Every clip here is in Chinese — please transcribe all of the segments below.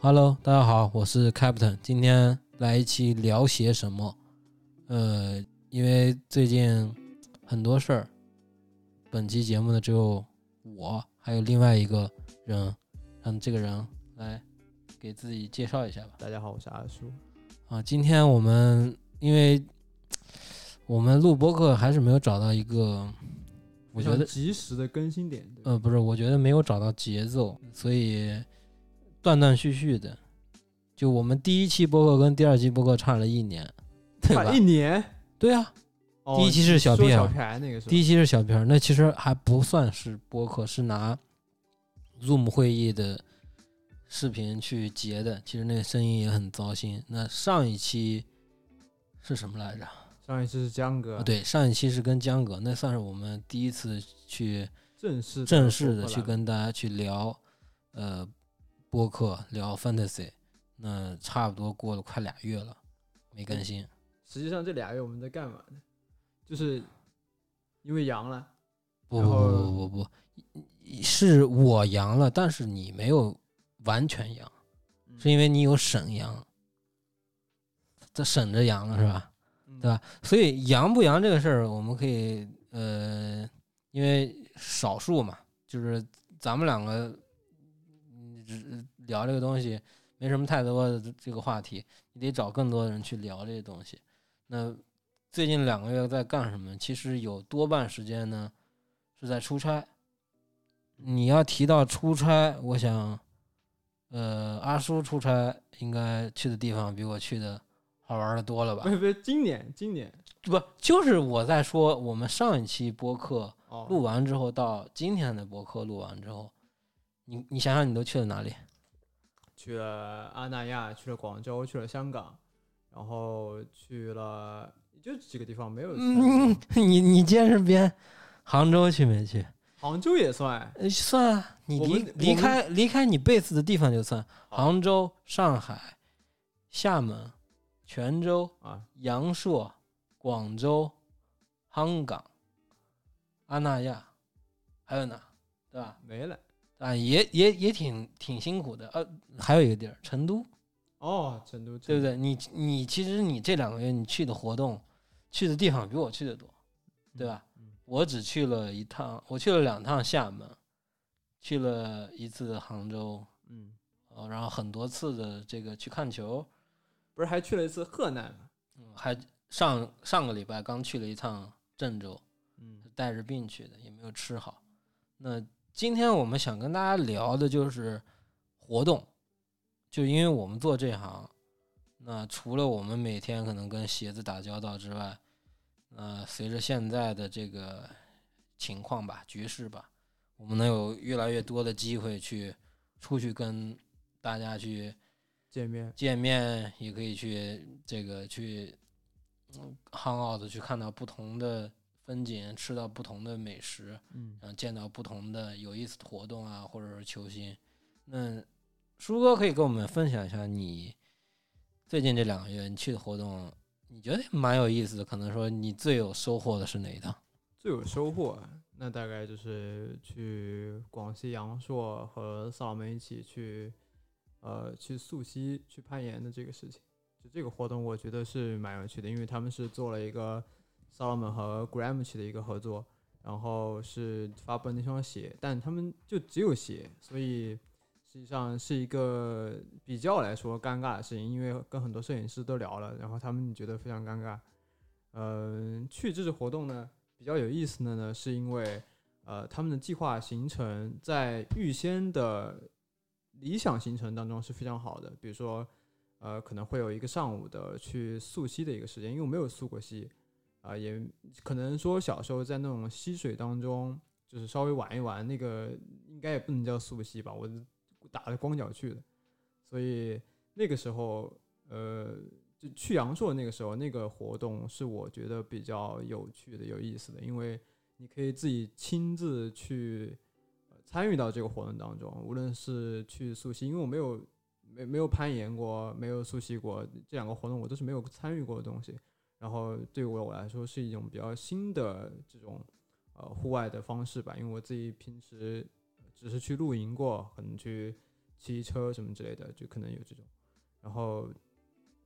Hello，大家好，我是 Captain，今天来一期聊些什么？呃，因为最近很多事儿，本期节目呢只有我，还有另外一个人，让这个人来给自己介绍一下吧。大家好，我是阿叔。啊，今天我们因为我们录播客还是没有找到一个，我觉得及时的更新点。呃，不是，我觉得没有找到节奏，所以断断续续的。就我们第一期播客跟第二期播客差了一年，对吧？一年？对啊，哦第一期是小说屁孩小那个。第一期是小片儿，那其实还不算是播客，是拿 Zoom 会议的视频去截的，其实那个声音也很糟心。那上一期是什么来着？上一期是江哥，啊，，对，上一期是跟江哥，那算是我们第一次去正式正式的去跟大家去聊，呃，播客聊 fantasy，那差不多过了快俩月了，没更新。实际上这俩月我们在干嘛呢？就是因为阳了，不不不不不不，是我阳了，但是你没有完全阳，嗯是因为你有沈阳，这省着阳了是吧？嗯对吧？所以阳不阳这个事儿，我们可以呃，因为少数嘛，就是咱们两个聊这个东西没什么太多的这个话题，你得找更多的人去聊这些东西。那最近两个月在干什么？其实有多半时间呢是在出差。你要提到出差，我想，呃，阿叔出差应该去的地方比我去的好玩的多了吧不？是不是，今年今年不，就是我在说，我们上一期播客哦，录完之后，到今天的播客录完之后，你你想想，你都去了哪里？去了阿那亚，去了广州，去了香港，然后去了就几个地方，没有嗯。，你你接着编，杭州去没去？杭州也算，呃，算啊，你离离开离开你 base 的地方就算，杭州、上海、厦门、泉州、啊，阳朔、广州、香港、阿那亚，还有哪？对吧？没了。啊，也也也挺挺辛苦的。呃，还有一个地儿，成都，哦，成都，对不对？你你其实你这两个月你去的活动，去的地方比我去的多，对吧？嗯？我只去了一趟，我去了两趟厦门，去了一次杭州，嗯，哦，然后很多次的这个去看球，不是还去了一次河南吗？嗯，还上上个礼拜刚去了一趟郑州，嗯带着病去的，也没有吃好。那今天我们想跟大家聊的就是活动，就因为我们做这行，那除了我们每天可能跟鞋子打交道之外，呃，随着现在的这个情况吧、局势吧，我们能有越来越多的机会去出去跟大家去见面，见面，也可以去这个去嗯 hang out 去看到不同的风景，吃到不同的美食，嗯，然后见到不同的有意思的活动啊，或者是球星。那舒哥可以跟我们分享一下你最近这两个月你去的活动，你觉得蛮有意思的？可能说你最有收获的是哪一趟？最有收获啊，那大概就是去广西阳朔和萨老们一起去，呃，去溯溪去攀岩的这个事情。就这个活动，我觉得是蛮有趣的，因为他们是做了一个 Solomon 和 Gramsci 的一个合作，然后是发布了那双鞋，但他们就只有鞋，所以实际上是一个比较来说尴尬的事情，因为跟很多摄影师都聊了，然后他们觉得非常尴尬。嗯、去这次活动呢，比较有意思的呢，是因为呃，他们的计划行程在预先的理想行程当中是非常好的。比如说，呃，可能会有一个上午的去溯溪的一个时间，因为我没有溯过溪，啊、也可能说小时候在那种溪水当中，就是稍微玩一玩，那个应该也不能叫溯溪吧，我打着光脚去的，所以那个时候，呃，就去阳朔那个时候，那个活动是我觉得比较有趣的、有意思的，因为你可以自己亲自去参与到这个活动当中，无论是去溯溪，因为我没有没没有攀岩过，没有溯溪过，这两个活动我都是没有参与过的东西。然后对我我来说是一种比较新的这种呃户外的方式吧，因为我自己平时只是去露营过，可能去骑车什么之类的，就可能有这种。然后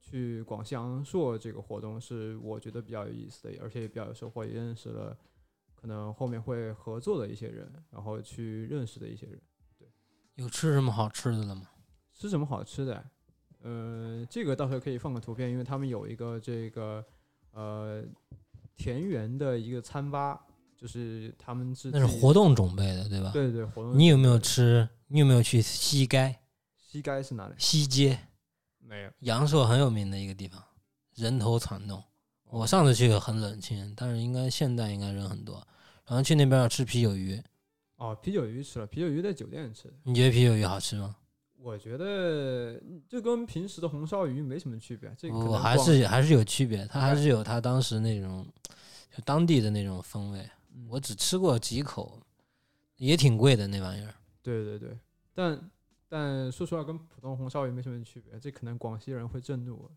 去广西阳朔这个活动是我觉得比较有意思的，而且也比较有收获，也认识了可能后面会合作的一些人，然后去认识的一些人。对有吃什么好吃的了吗？吃什么好吃的？呃，这个到时候可以放个图片，因为他们有一个这个呃田园的一个餐吧，就是他们是那是活动准备的，对吧？对对对，活动。你有没有吃？你有没有去西街？西街是哪里？西街没有。阳朔很有名的一个地方，人头攒动。我上次去很冷清，但是应该现在应该人很多。然后去那边要吃啤酒鱼。哦，啤酒鱼吃了，啤酒鱼在酒店吃的。你觉得啤酒鱼好吃吗？我觉得就跟平时的红烧鱼没什么区别。这个我还是还是有区别，它还是有它当时那种就当地的那种风味。我只吃过几口，也挺贵的那玩意儿。对对对，但但说实话，跟普通红烧鱼没什么区别。这可能广西人会震怒。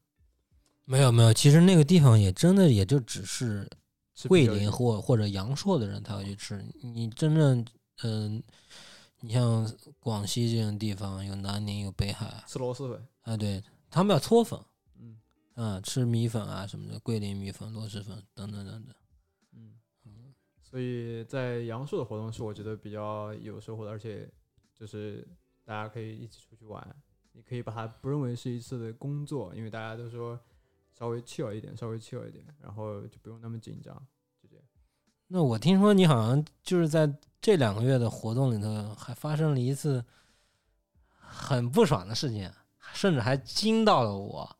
没有没有，其实那个地方也真的也就只是桂林或或者阳朔的人才会去吃。你真正嗯。你像广西这种地方，有南宁，有北海，吃螺蛳粉啊，对他们要搓粉，嗯，啊，吃米粉啊什么的，桂林米粉、螺蛳粉等等等等，嗯嗯，所以在阳朔的活动是我觉得比较有收获的，而且就是大家可以一起出去玩，你可以把它不认为是一次的工作，因为大家都说稍微 chill 一点，稍微 chill 一点，然后就不用那么紧张，就这样。那我听说你好像就是在。这两个月的活动里头，还发生了一次很不爽的事情，甚至还惊到了我。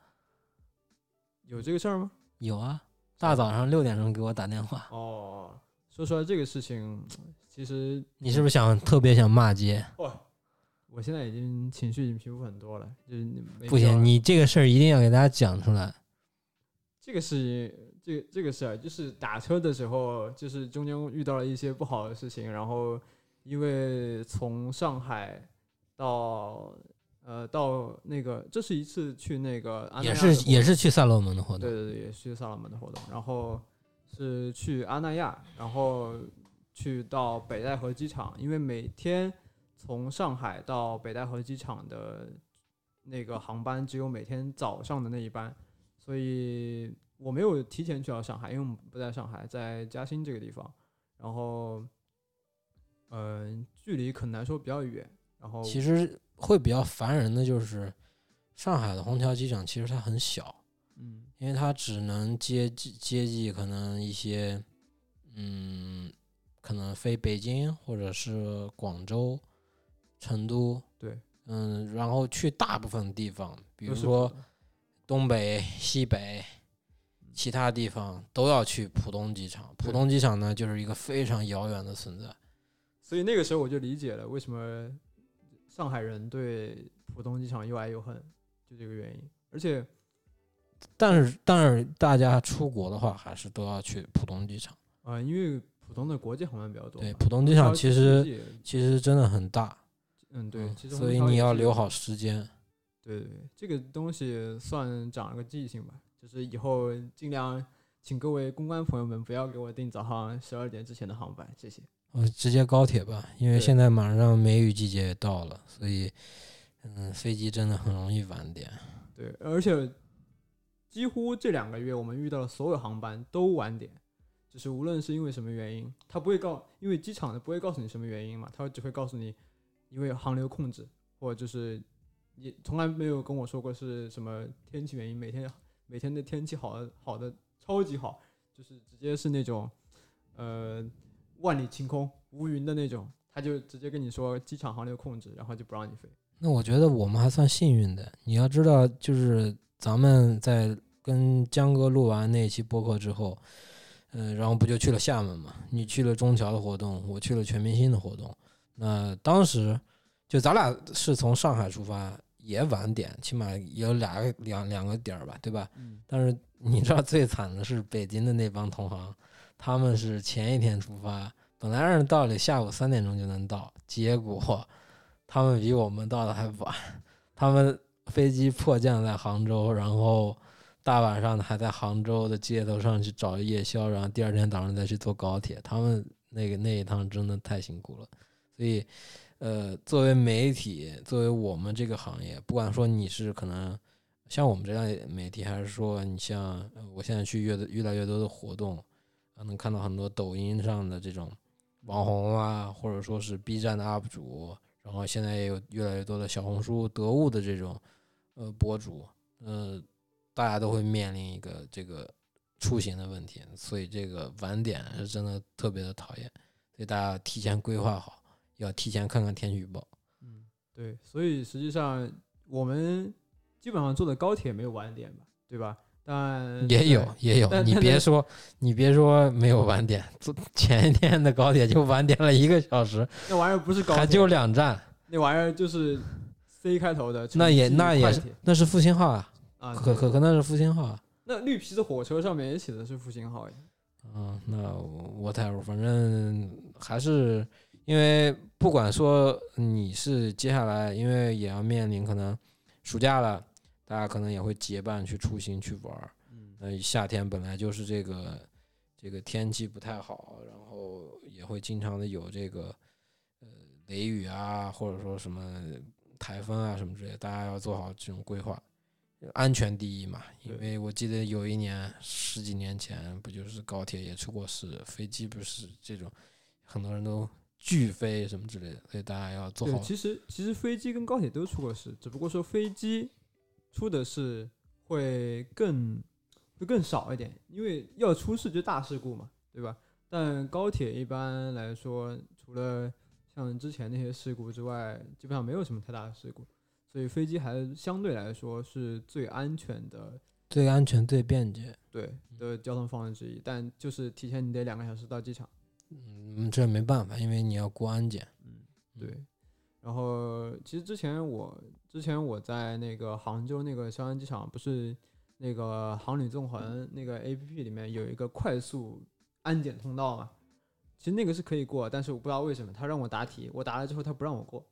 有这个事儿吗？有啊，大早上六点钟给我打电话。哦，说出来这个事情，其实你是不是想特别想骂街？哇，我现在已经情绪已经平复很多了，就是不行，你这个事儿一定要给大家讲出来。这个事情。这这个事儿就是打车的时候，就是中间遇到了一些不好的事情，然后因为从上海到呃到那个，这是一次去那个也是也是去萨洛门的活动，对对对，也是去萨洛门的活动，然后是去阿那亚，然后去到北戴河机场，因为每天从上海到北戴河机场的那个航班只有每天早上的那一班，所以。我没有提前去到上海，因为我们不在上海，在嘉兴这个地方。然后，嗯，距离可能来说比较远。然后，其实会比较烦人的就是上海的虹桥机场，其实它很小，嗯，因为它只能接接济可能一些，嗯，可能飞北京或者是广州、成都，对，嗯，然后去大部分地方，比如说东北、西北。其他地方都要去浦东机场，浦东机场呢就是一个非常遥远的存在，所以那个时候我就理解了为什么上海人对浦东机场又爱又恨，就这个原因。而且，但是但是大家出国的话，还是都要去浦东机场啊，因为浦东的国际航班比较多。对，浦东机场其实其实真的很大，嗯，对，所以你要留好时间。对对，这个东西算长了个记性吧。就是以后尽量请各位公关朋友们不要给我订早上十二点之前的航班，谢谢。我直接高铁吧，因为现在马上梅雨季节也到了，所以嗯，飞机真的很容易晚点。对，而且几乎这两个月我们遇到的所有航班都晚点，就是无论是因为什么原因，他不会告，因为机场的不会告诉你什么原因嘛，他只会告诉你因为航流控制，或者就是也从来没有跟我说过是什么天气原因，每天。每天的天气好的好的超级好，就是直接是那种，呃，万里晴空无云的那种，他就直接跟你说机场航流控制，然后就不让你飞。那我觉得我们还算幸运的。你要知道，就是咱们在跟江哥录完那期播客之后，嗯，然后不就去了厦门嘛？你去了中桥的活动，我去了全明星的活动。那当时就咱俩是从上海出发。也晚点，起码有俩两两个点儿吧，对吧？嗯。但是你知道最惨的是北京的那帮同行，他们是前一天出发，本来按道理下午三点钟就能到，结果他们比我们到的还晚。他们飞机迫降在杭州，然后大晚上的还在杭州的街头上去找夜宵，然后第二天早上再去坐高铁。他们那个那一趟真的太辛苦了，所以。呃，作为媒体，作为我们这个行业，不管说你是可能像我们这样媒体，还是说你像我现在去越越来越多的活动，能看到很多抖音上的这种网红啊，或者说是 B 站的 UP 主，然后现在也有越来越多的小红书得物的这种呃博主，呃，大家都会面临一个这个出行的问题，所以这个晚点是真的特别的讨厌，所以大家提前规划好，要提前看看天气预报。嗯，对，所以实际上我们基本上坐的高铁没有晚点吧，对吧？但也有也有，你别说你别说没有晚点，坐前一天的高铁就晚点了一个小时，那玩意儿不是高铁，还就两站，那玩意儿就是 C 开头的，那也那也是那是复兴号啊，啊，可可可那是复兴号啊。那绿皮的火车上面也写的是复兴号呀。嗯，那 whatever，反正还是因为不管说你是接下来，因为也要面临可能暑假了，大家可能也会结伴去出行去玩儿。嗯，呃，夏天本来就是这个这个天气不太好，然后也会经常的有这个呃雷雨啊，或者说什么台风啊什么之类，大家要做好这种规划，安全第一嘛。因为我记得有一年十几年前，不就是高铁也出过事，飞机不是这种很多人都拒飞什么之类的，所以大家要做对，好。其实其实飞机跟高铁都出过事，只不过说飞机出的事会更会更少一点，因为要出事就大事故嘛，对吧？但高铁一般来说，除了像之前那些事故之外，基本上没有什么太大的事故，所以飞机还是相对来说是最安全的，最安全、最便捷。对的交通方式之一。但就是提前你得两个小时到机场，嗯，这没办法，因为你要过安检。嗯，对。然后其实之前我之前我在那个杭州那个萧山机场，不是那个航旅纵横那个 A P P 里面有一个快速安检通道嘛？其实那个是可以过，但是我不知道为什么他让我答题，我答了之后他不让我过。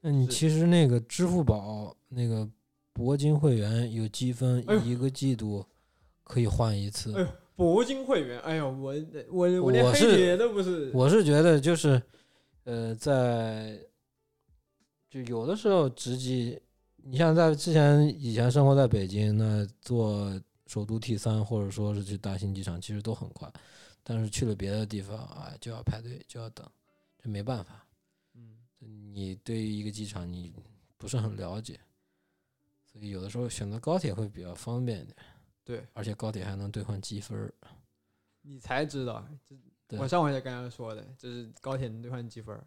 那你其实那个支付宝那个铂金会员有积分一个季度可以换一次。铂金会员，哎呦，我我我连铁都不是。我是觉得就是，呃，在就有的时候直击，你像在之前以前生活在北京，那坐首都 T 三或者说是去大兴机场，其实都很快，但是去了别的地方啊，就要排队，就要等，这没办法。嗯，你对于一个机场你不是很了解，所以有的时候选择高铁会比较方便一点，对而且高铁还能兑换积分儿。你才知道，这我上回才跟他说的，就是高铁能兑换积分儿，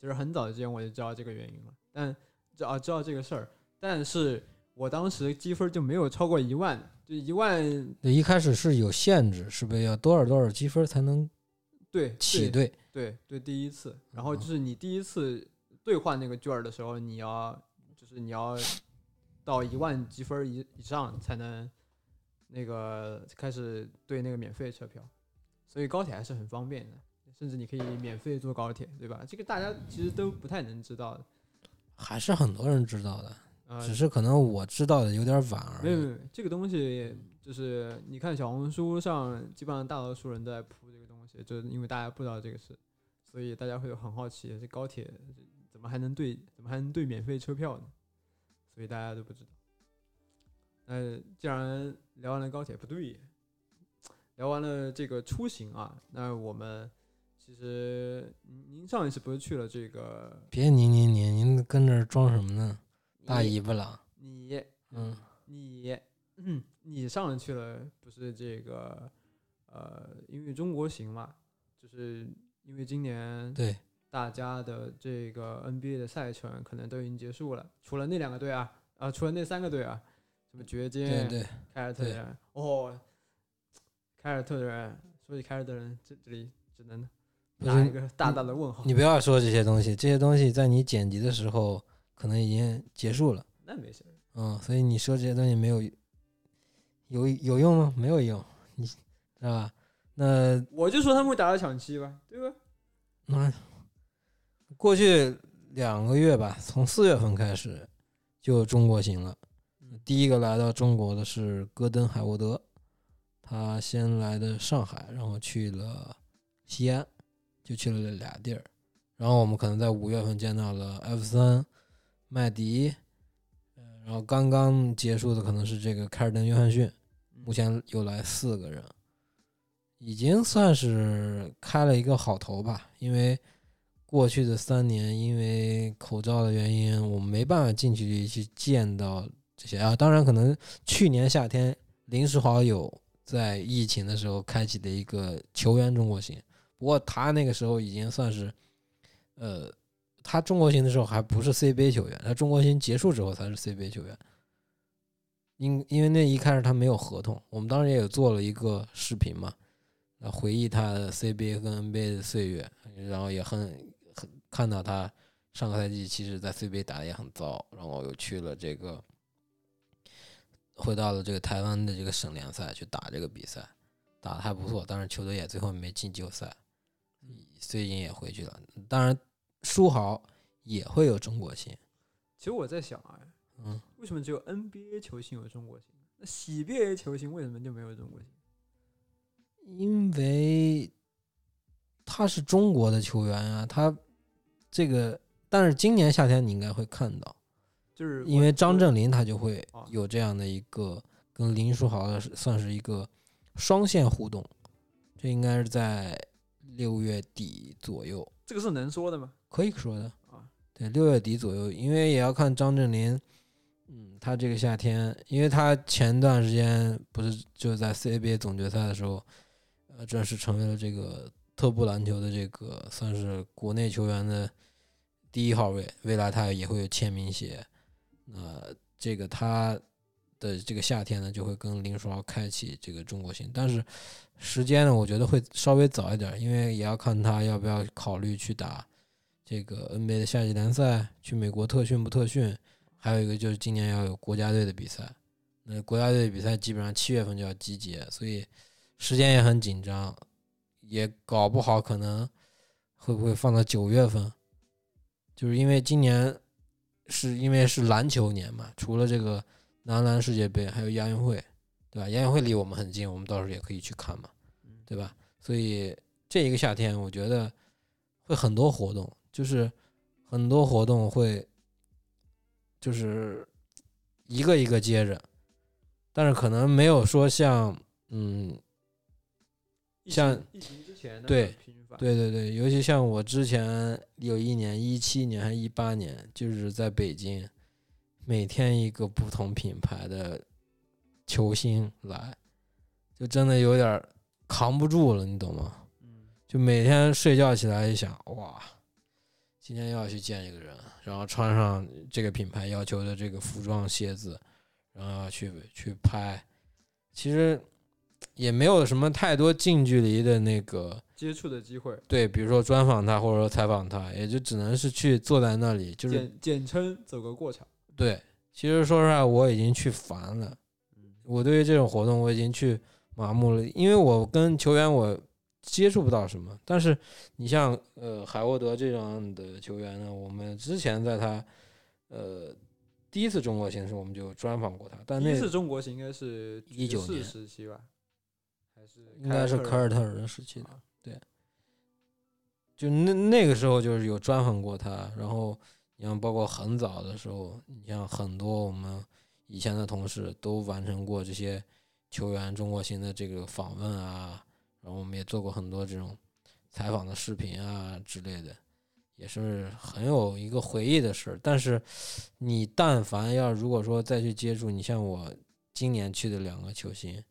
就是很早之前我就知道这个原因了，但知啊知道这个事儿，但是我当时积分儿就没有超过一万，就一万对，一开始是有限制，是不是要多少多少积分才能对起对队？对对第一次，然后嗯就是你第一次兑换那个券儿的时候，你要就是你要到一万积分儿以以上才能那个开始兑那个免费车票，所以高铁还是很方便的，甚至你可以免费坐高铁，对吧？这个大家其实都不太能知道的，还是很多人知道的，呃，只是可能我知道的有点晚而已。没有没有没有这个东西，就是你看小红书上，基本上大多数人都在铺这个东西，就是因为大家不知道这个事，所以大家会很好奇，这高铁怎么还能兑，怎么还能兑免费车票呢？所以大家都不知道。那既然聊完了高铁，不对，聊完了这个出行啊，那我们其实您您上一次不是去了这个别您您您您跟这儿装什么呢？大你尾巴狼，你嗯，你，嗯，你上次去了，不是这个，呃，因为中国行嘛，就是因为今年对，大家的这个 NBA 的赛程可能都已经结束了，除了那两个队啊，啊，除了那三个队啊，什么掘对金、对，凯尔特人，哦，凯尔特人，说起凯尔特人，这这里只能打一个大大的问号。你不要说这些东西，这些东西在你剪辑的时候可能已经结束了，那没事儿，嗯，所以你说这些东西没有有有用吗？没有用，你知道吧？那我就说他们会打到抢七吧，对吧？那过去两个月吧，从四月份开始就中国行了。第一个来到中国的是戈登·海沃德，他先来的上海，然后去了西安，就去了俩地儿。然后我们可能在五月份见到了艾弗森、麦迪，然后刚刚结束的可能是这个凯尔登、约翰逊，目前又来四个人，已经算是开了一个好头吧。因为过去的三年，因为口罩的原因，我们没办法近距离去见到这些啊。当然，可能去年夏天林书豪有在疫情的时候开启的一个球员中国行，不过他那个时候已经算是。呃，他中国行的时候还不是 CBA 球员，他中国行结束之后才是 CBA 球员。因因为那一开始他没有合同，我们当时也有做了一个视频嘛，回忆他的 CBA 跟 NBA 的岁月，然后也很很看到他上个赛季其实在 CBA 打的也很糟，然后又去了这个，回到了这个台湾的这个省联赛去打这个比赛，打的还不错，但是球队也最后没进季后赛。最近也回去了，当然，书豪也会有中国心。其实我在想啊，嗯，为什么只有 NBA 球星有中国心？那 CBA 球星为什么就没有中国心？因为他是中国的球员啊，他这个，但是今年夏天你应该会看到，就是因为张镇麟他就会啊有这样的一个跟林书豪的算是一个双线互动，这应该是在。六月底左右，这个是能说的吗？可以说的啊。对，六月底左右，因为也要看张镇麟，嗯，他这个夏天，因为他前段时间不是就在 CBA 总决赛的时候，呃，正式成为了这个特步篮球的这个算是国内球员的第一号位，未来他也会有签名鞋。呃这个他的这个夏天呢，就会跟林书豪开启这个中国行，但是。时间呢，我觉得会稍微早一点，因为也要看他要不要考虑去打这个 NBA 的夏季联赛，去美国特训不特训。还有一个就是今年要有国家队的比赛，那国家队的比赛基本上七月份就要集结，所以时间也很紧张，也搞不好可能会不会放到九月份，就是因为今年是因为是篮球年嘛，除了这个男篮世界杯，还有亚运会。对吧？亚运会离我们很近，我们到时候也可以去看嘛，对吧？所以这一个夏天，我觉得会很多活动，就是很多活动会，就是一个一个接着，但是可能没有说像嗯，像疫情之前对对对对，尤其像我之前有一年一七年还一八年，就是在北京，每天一个不同品牌的。球星来，就真的有点扛不住了，你懂吗？就每天睡觉起来一想，哇，今天要去见一个人，然后穿上这个品牌要求的这个服装鞋子，然后要去去拍，其实也没有什么太多近距离的那个接触的机会。对，比如说专访他或者说采访他，也就只能是去坐在那里，就是简简称走个过场。对，其实说实话，我已经去烦了。我对于这种活动我已经去麻木了，因为我跟球员我接触不到什么。但是你像呃海沃德这样的球员呢，我们之前在他呃第一次中国行时，我们就专访过他。但那次中国行应该是一九年时期吧，应该是凯尔特人时期的。对，就那那个时候就是有专访过他。然后你像包括很早的时候，你像很多我们。以前的同事都完成过这些球员中国行的这个访问啊，然后我们也做过很多这种采访的视频啊之类的，也是很有一个回忆的事儿。但是你但凡要如果说再去接触，你像我今年去的两个球星，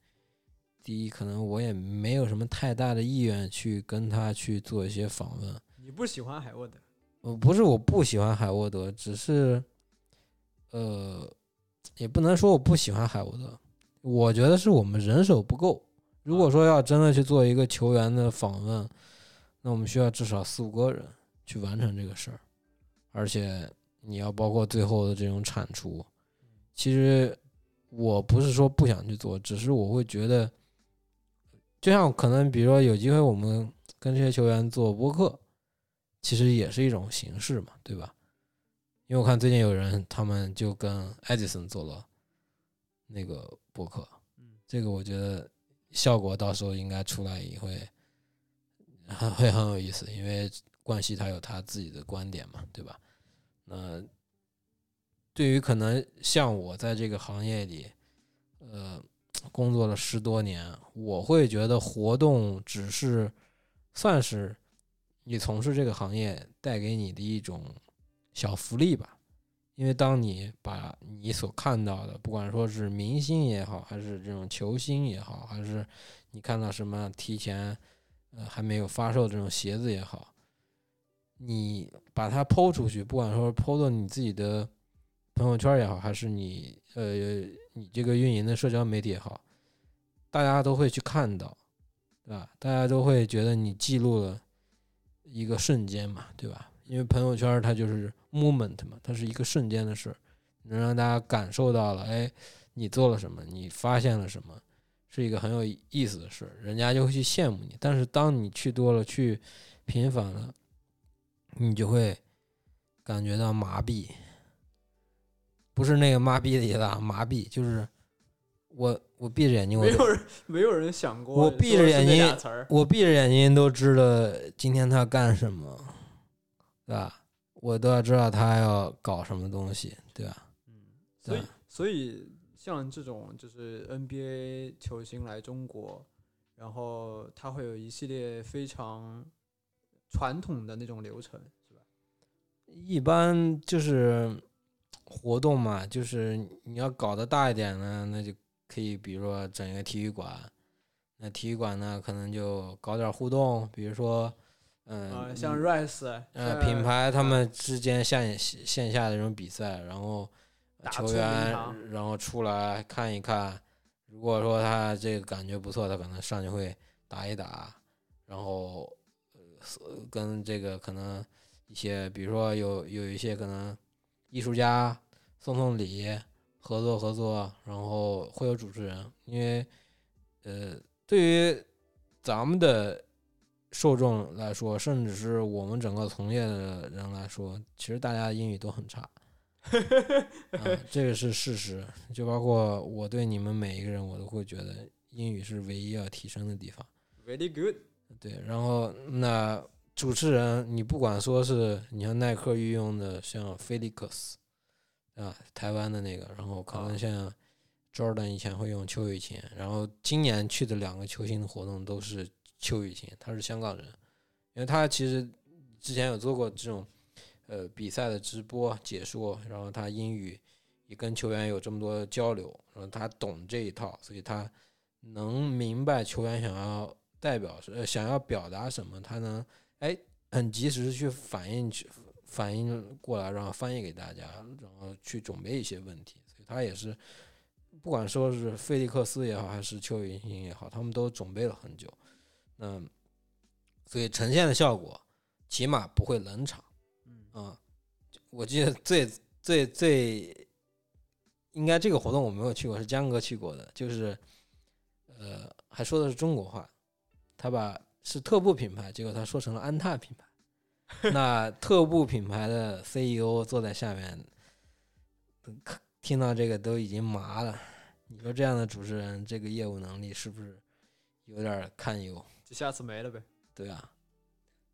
第一可能我也没有什么太大的意愿去跟他去做一些访问。你不喜欢海沃德？呃，不是我不喜欢海沃德，只是呃。也不能说我不喜欢海沃德，我觉得是我们人手不够。如果说要真的去做一个球员的访问，那我们需要至少四五个人去完成这个事儿，而且你要包括最后的这种产出。其实我不是说不想去做，只是我会觉得，就像可能比如说有机会我们跟这些球员做播客，其实也是一种形式嘛，对吧？因为我看最近有人，他们就跟艾迪森做了那个播客，这个我觉得效果到时候应该出来也会很会很有意思，因为冠希他有他自己的观点嘛，对吧？那对于可能像我在这个行业里，呃，工作了十多年，我会觉得活动只是算是你从事这个行业带给你的一种小福利吧。因为当你把你所看到的，不管说是明星也好，还是这种球星也好，还是你看到什么提前呃还没有发售这种鞋子也好，你把它抛出去，不管说抛到你自己的朋友圈也好，还是你呃你这个运营的社交媒体也好，大家都会去看到，对吧？大家都会觉得你记录了一个瞬间嘛，对吧？因为朋友圈它就是 moment 嘛，它是一个瞬间的事，能让大家感受到了，哎，你做了什么，你发现了什么，是一个很有意思的事，人家就会去羡慕你。但是当你去多了，去频繁了，你就会感觉到麻痹，不是那个麻痹的意思，麻痹就是我我闭着眼睛我，没有人没有人想过，我闭着眼睛，我闭着眼睛都知道今天他干什么。对吧？我都要知道他要搞什么东西，对吧？嗯，所以所以像这种就是 NBA 球星来中国，然后他会有一系列非常传统的那种流程，是吧？一般就是活动嘛，就是你要搞得大一点呢，那就可以，比如说整一个体育馆，那体育馆呢，可能就搞点互动，比如说。嗯，像 Rice，呃，品牌他们之间线线下的这种比赛，然后球员然后出来看一看，如果说他这个感觉不错，他可能上去会打一打，然后呃跟这个可能一些，比如说有有一些可能艺术家送送礼，合作合作，然后会有主持人，因为呃，对于咱们的。受众来说，甚至是我们整个从业的人来说，其实大家英语都很差，这个是事实。就包括我对你们每一个人，我都会觉得英语是唯一要提升的地方。Very good。对，然后那主持人，你不管说是你像耐克御用的像菲利克斯啊，台湾的那个，然后可能像 Jordan 以前会用邱雨晴，然后今年去的两个球星的活动都是。邱雨晴，他是香港人，因为他其实之前有做过这种呃比赛的直播解说，然后他英语也跟球员有这么多交流，然后他懂这一套，所以他能明白球员想要代表是想要表达什么，他能哎很及时去反应去反应过来，然后翻译给大家，然后去准备一些问题，所以他也是不管说是费利克斯也好，还是邱雨晴也好，他们都准备了很久。嗯，所以呈现的效果起码不会冷场。嗯，我记得最最最应该这个活动我没有去过，是江哥去过的，就是呃还说的是中国话，他把是特步品牌，结果他说成了安踏品牌。那特步品牌的 CEO 坐在下面，听到这个都已经麻了。你说这样的主持人，这个业务能力是不是有点堪忧？就下次没了呗。对啊，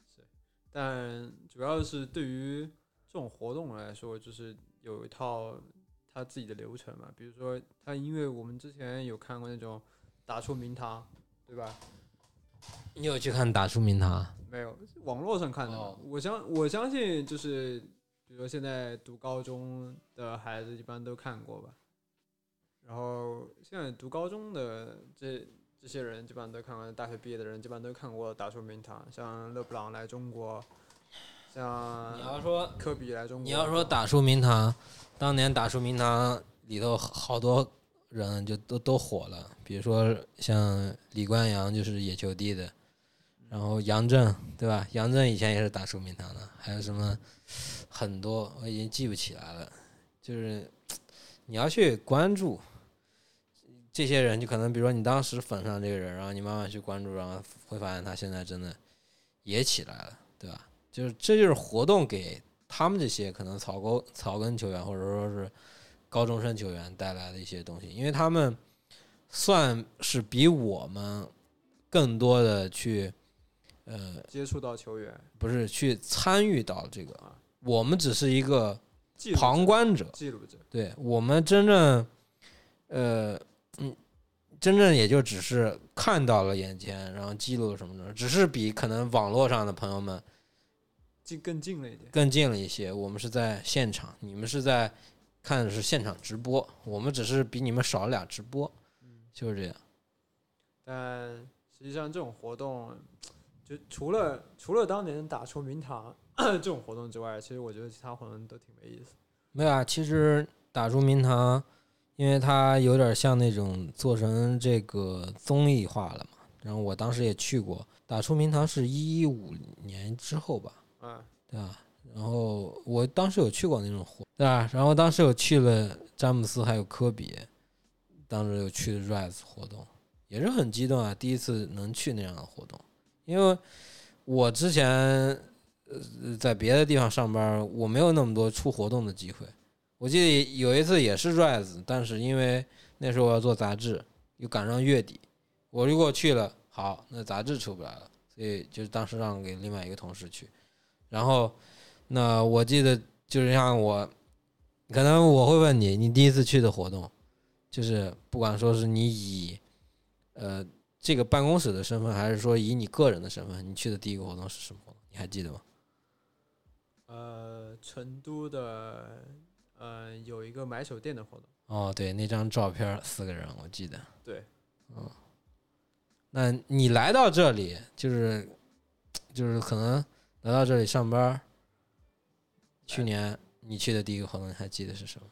是，但主要是对于这种活动来说，就是有一套他自己的流程嘛。比如说，他因为我们之前有看过那种打出名堂，对吧？你有去看打出名堂？没有，网络上看的。我相我相信，就是比如说现在读高中的孩子，一般都看过吧。然后现在读高中的这。这些人基本上都看过，大学毕业的人基本上都看过打出名堂，像勒布朗来中国，像你要说科比来中国，你要说打出名堂，当年打出名堂里头好多人就都都火了，比如说像李冠阳就是野球帝的，然后杨震对吧？杨震以前也是打出名堂的，还有什么很多我已经记不起来了，就是你要去关注。这些人就可能，比如说你当时粉上这个人，然后你慢慢去关注，然后会发现他现在真的也起来了，对吧？就是这就是活动给他们这些可能草根草根球员或者说是高中生球员带来的一些东西，因为他们算是比我们更多的去呃，接触到球员，不是去参与到这个啊，我们只是一个旁观者，记录者，对我们真正，呃，嗯，真正也就只是看到了眼前，然后记录了什么的，只是比可能网络上的朋友们近更近了一点。更近了一些。我们是在现场，你们是在看的是现场直播，我们只是比你们少了俩直播，就是这样。但实际上这种活动，就除了除了当年打出名堂 这种活动之外，其实我觉得其他活动都挺没意思。没有啊，其实打出名堂，因为它有点像那种做成这个综艺化了嘛。然后我当时也去过，打出名堂是一五年之后吧，嗯，对吧？然后我当时有去过那种活，对吧？然后当时有去了詹姆斯还有科比，当时有去的 Rise 活动，也是很激动啊，第一次能去那样的活动，因为我之前呃在别的地方上班，我没有那么多出活动的机会。我记得有一次也是 Rise，但是因为那时候我要做杂志，又赶上月底，我如果去了，好，那杂志出不来了，所以就当时让给另外一个同事去。然后，那我记得就是像我，可能我会问你，你第一次去的活动，就是不管说是你以呃这个办公室的身份，还是说以你个人的身份，你去的第一个活动是什么？你还记得吗？呃，成都的呃有一个买手店的活动，哦，对，那张照片四个人，我记得。对，嗯，那你来到这里，就是就是可能来到这里上班儿，去年你去的第一个活动，你还记得是什么？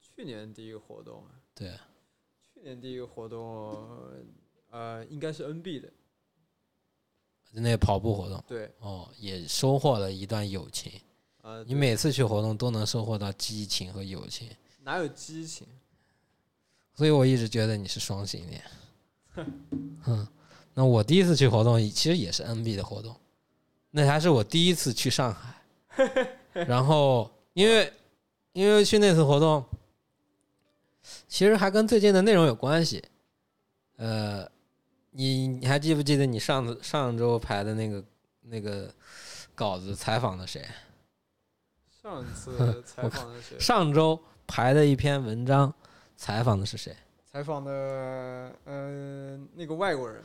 去年第一个活动，对，去年第一个活动，呃，应该是 NB 的，那个跑步活动。对，哦，也收获了一段友情。呃，你每次去活动都能收获到激情和友情，哪有激情？所以我一直觉得你是双性恋。嗯，那我第一次去活动其实也是 NB 的活动，那还是我第一次去上海。然后因为因为去那次活动，其实还跟最近的内容有关系。呃，你你还记不记得你上次上周排的那个那个稿子采访的谁？上次 采访的谁？上周排的一篇文章，采访的是谁？采访的呃那个外国人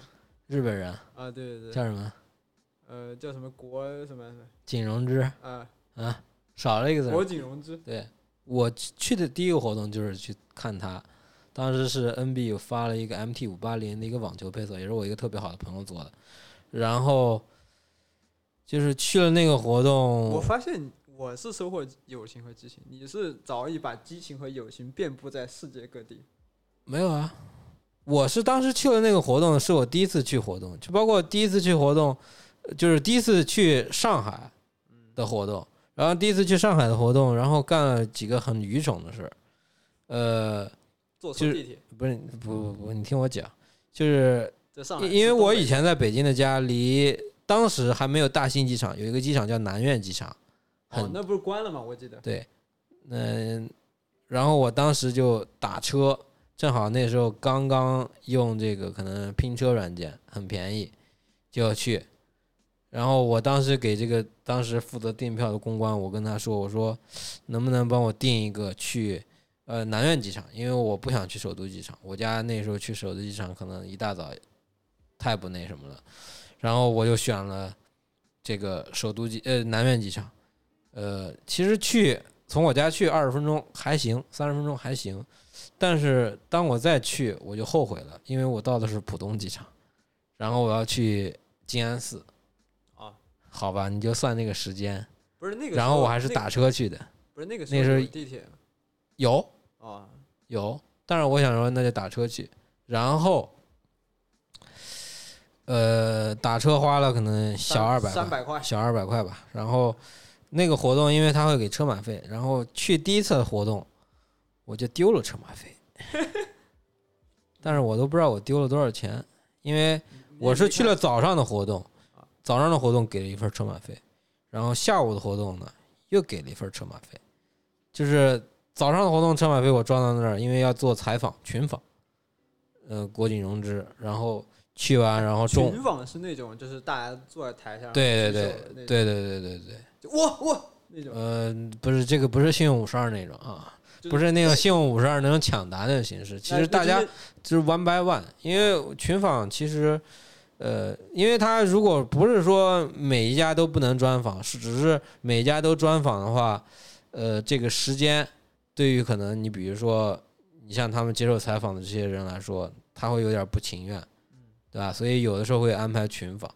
日本人，啊，对对对，叫什么？呃叫什么国什么景荣之啊？啊，少了一个字儿。国景荣之，对我去的第一个活动就是去看他，当时是 NB 有发了一个 MT 五八零的一个网球配色，也是我一个特别好的朋友做的。然后就是去了那个活动我，发现我是收获友情和激情，你是早已把激情和友情遍布在世界各地。没有啊，我是当时去了那个活动，是我第一次去活动，就包括第一次去活动，呃就是第一次去上海的活动，然后第一次去上海的活动，然后干了几个很愚蠢的事儿，呃，就是坐错地铁，不是不不不，你听我讲，就是因因为我以前在北京的家离当时还没有大兴机场，有一个机场叫南苑机场，很，哦那不是关了吗？我记得。对，嗯，然后我当时就打车，正好那时候刚刚用这个可能拼车软件，很便宜，就要去。然后我当时给这个当时负责订票的公关，我跟他说，我说能不能帮我订一个去呃南苑机场，因为我不想去首都机场，我家那时候去首都机场可能一大早太不那什么了。然后我就选了这个首都机呃南苑机场，呃其实去从我家去二十分钟还行，三十分钟还行，但是当我再去我就后悔了，因为我到的是浦东机场，然后我要去静安寺，好吧，你就算那个时间，不是那个，然后我还是打车去的，不是那个那时地铁有。啊，有，但是我想说那就打车去，然后。呃，打车花了可能小二百三百块，小二百块吧。然后那个活动，因为他会给车马费，然后去第一次的活动，我就丢了车马费，但是我都不知道我丢了多少钱，因为我是去了早上的活动，早上的活动给了一份车马费，然后下午的活动呢又给了一份车马费，就是早上的活动车马费我装到那儿，因为要做采访群访，呃，国景融资，然后去完然后中，群访是那种就是大家坐在台上，对对对对对对对对，就我我那种，呃，不是这个不是幸运五十二那种啊，不是那个 信用五十二那种抢答那种形式，其实大家就是 one by one，因为群访其实，呃，因为他如果不是说每一家都不能专访，是只是每家都专访的话，呃，这个时间对于可能你比如说你像他们接受采访的这些人来说，他会有点不情愿，对吧？所以有的时候会安排群访。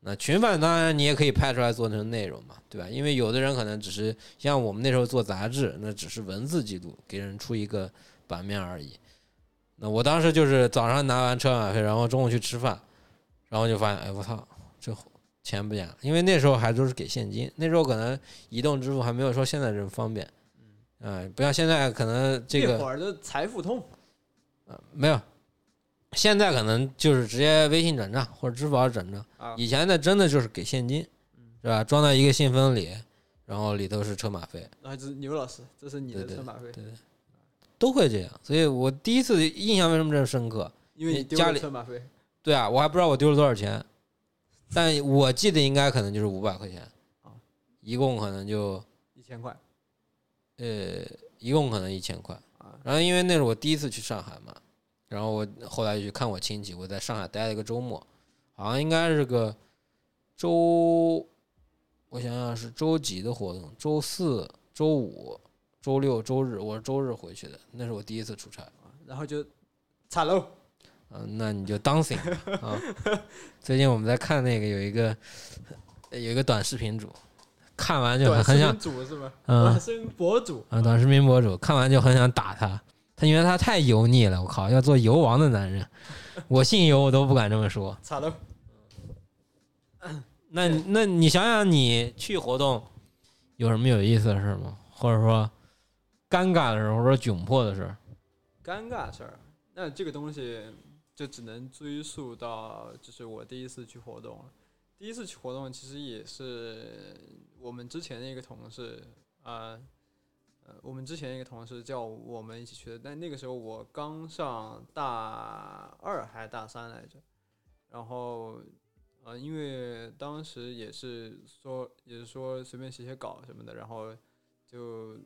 那群访当然你也可以拍出来做成内容嘛，对吧？因为有的人可能只是像我们那时候做杂志，那只是文字记录，给人出一个版面而已。那我当时就是早上拿完车马费，然后中午去吃饭，然后就发现，哎，我操，这钱不见了。因为那时候还都是给现金，那时候可能移动支付还没有说现在这么方便，嗯、不像现在可能这个那会儿的财付通，呃没有，现在可能就是直接微信转账或者支付宝转账。啊以前的真的就是给现金，是吧？装到一个信封里，然后里头是车马费，啊，这是牛老师，这是你的车马费，对对都会这样。所以我第一次印象为什么这么深刻？因为你丢了家里车马费，对啊，我还不知道我丢了多少钱，但我记得应该可能就是五百块钱啊，一共可能就一千块呃，一共可能一千块。啊，然后因为那是我第一次去上海嘛，然后我后来就去看我亲戚，我在上海待了一个周末，好像应该是个周，我想想是周几的活动？周四、周五、周六、周日，我是周日回去的，那是我第一次出差。然后就惨喽，嗯、那你就 dancing 啊。最近我们在看那个有一个有一个短视频主，看完就很想频主是吗？嗯短视频博主啊，短视频博主看完就很想打他，他因为他太油腻了，我靠，要做油王的男人，我姓油我都不敢这么说。那那你想想，你去活动有什么有意思的事吗？或者说尴尬的事儿，或者说窘迫的事儿？尴尬事儿，那这个东西就只能追溯到就是我第一次去活动了。第一次去活动其实也是我们之前的一个同事啊，呃，我们之前一个同事叫我们一起去的，但那个时候我刚上大二还是大三来着，然后呃，因为当时也是说也是说随便写写稿什么的，然后就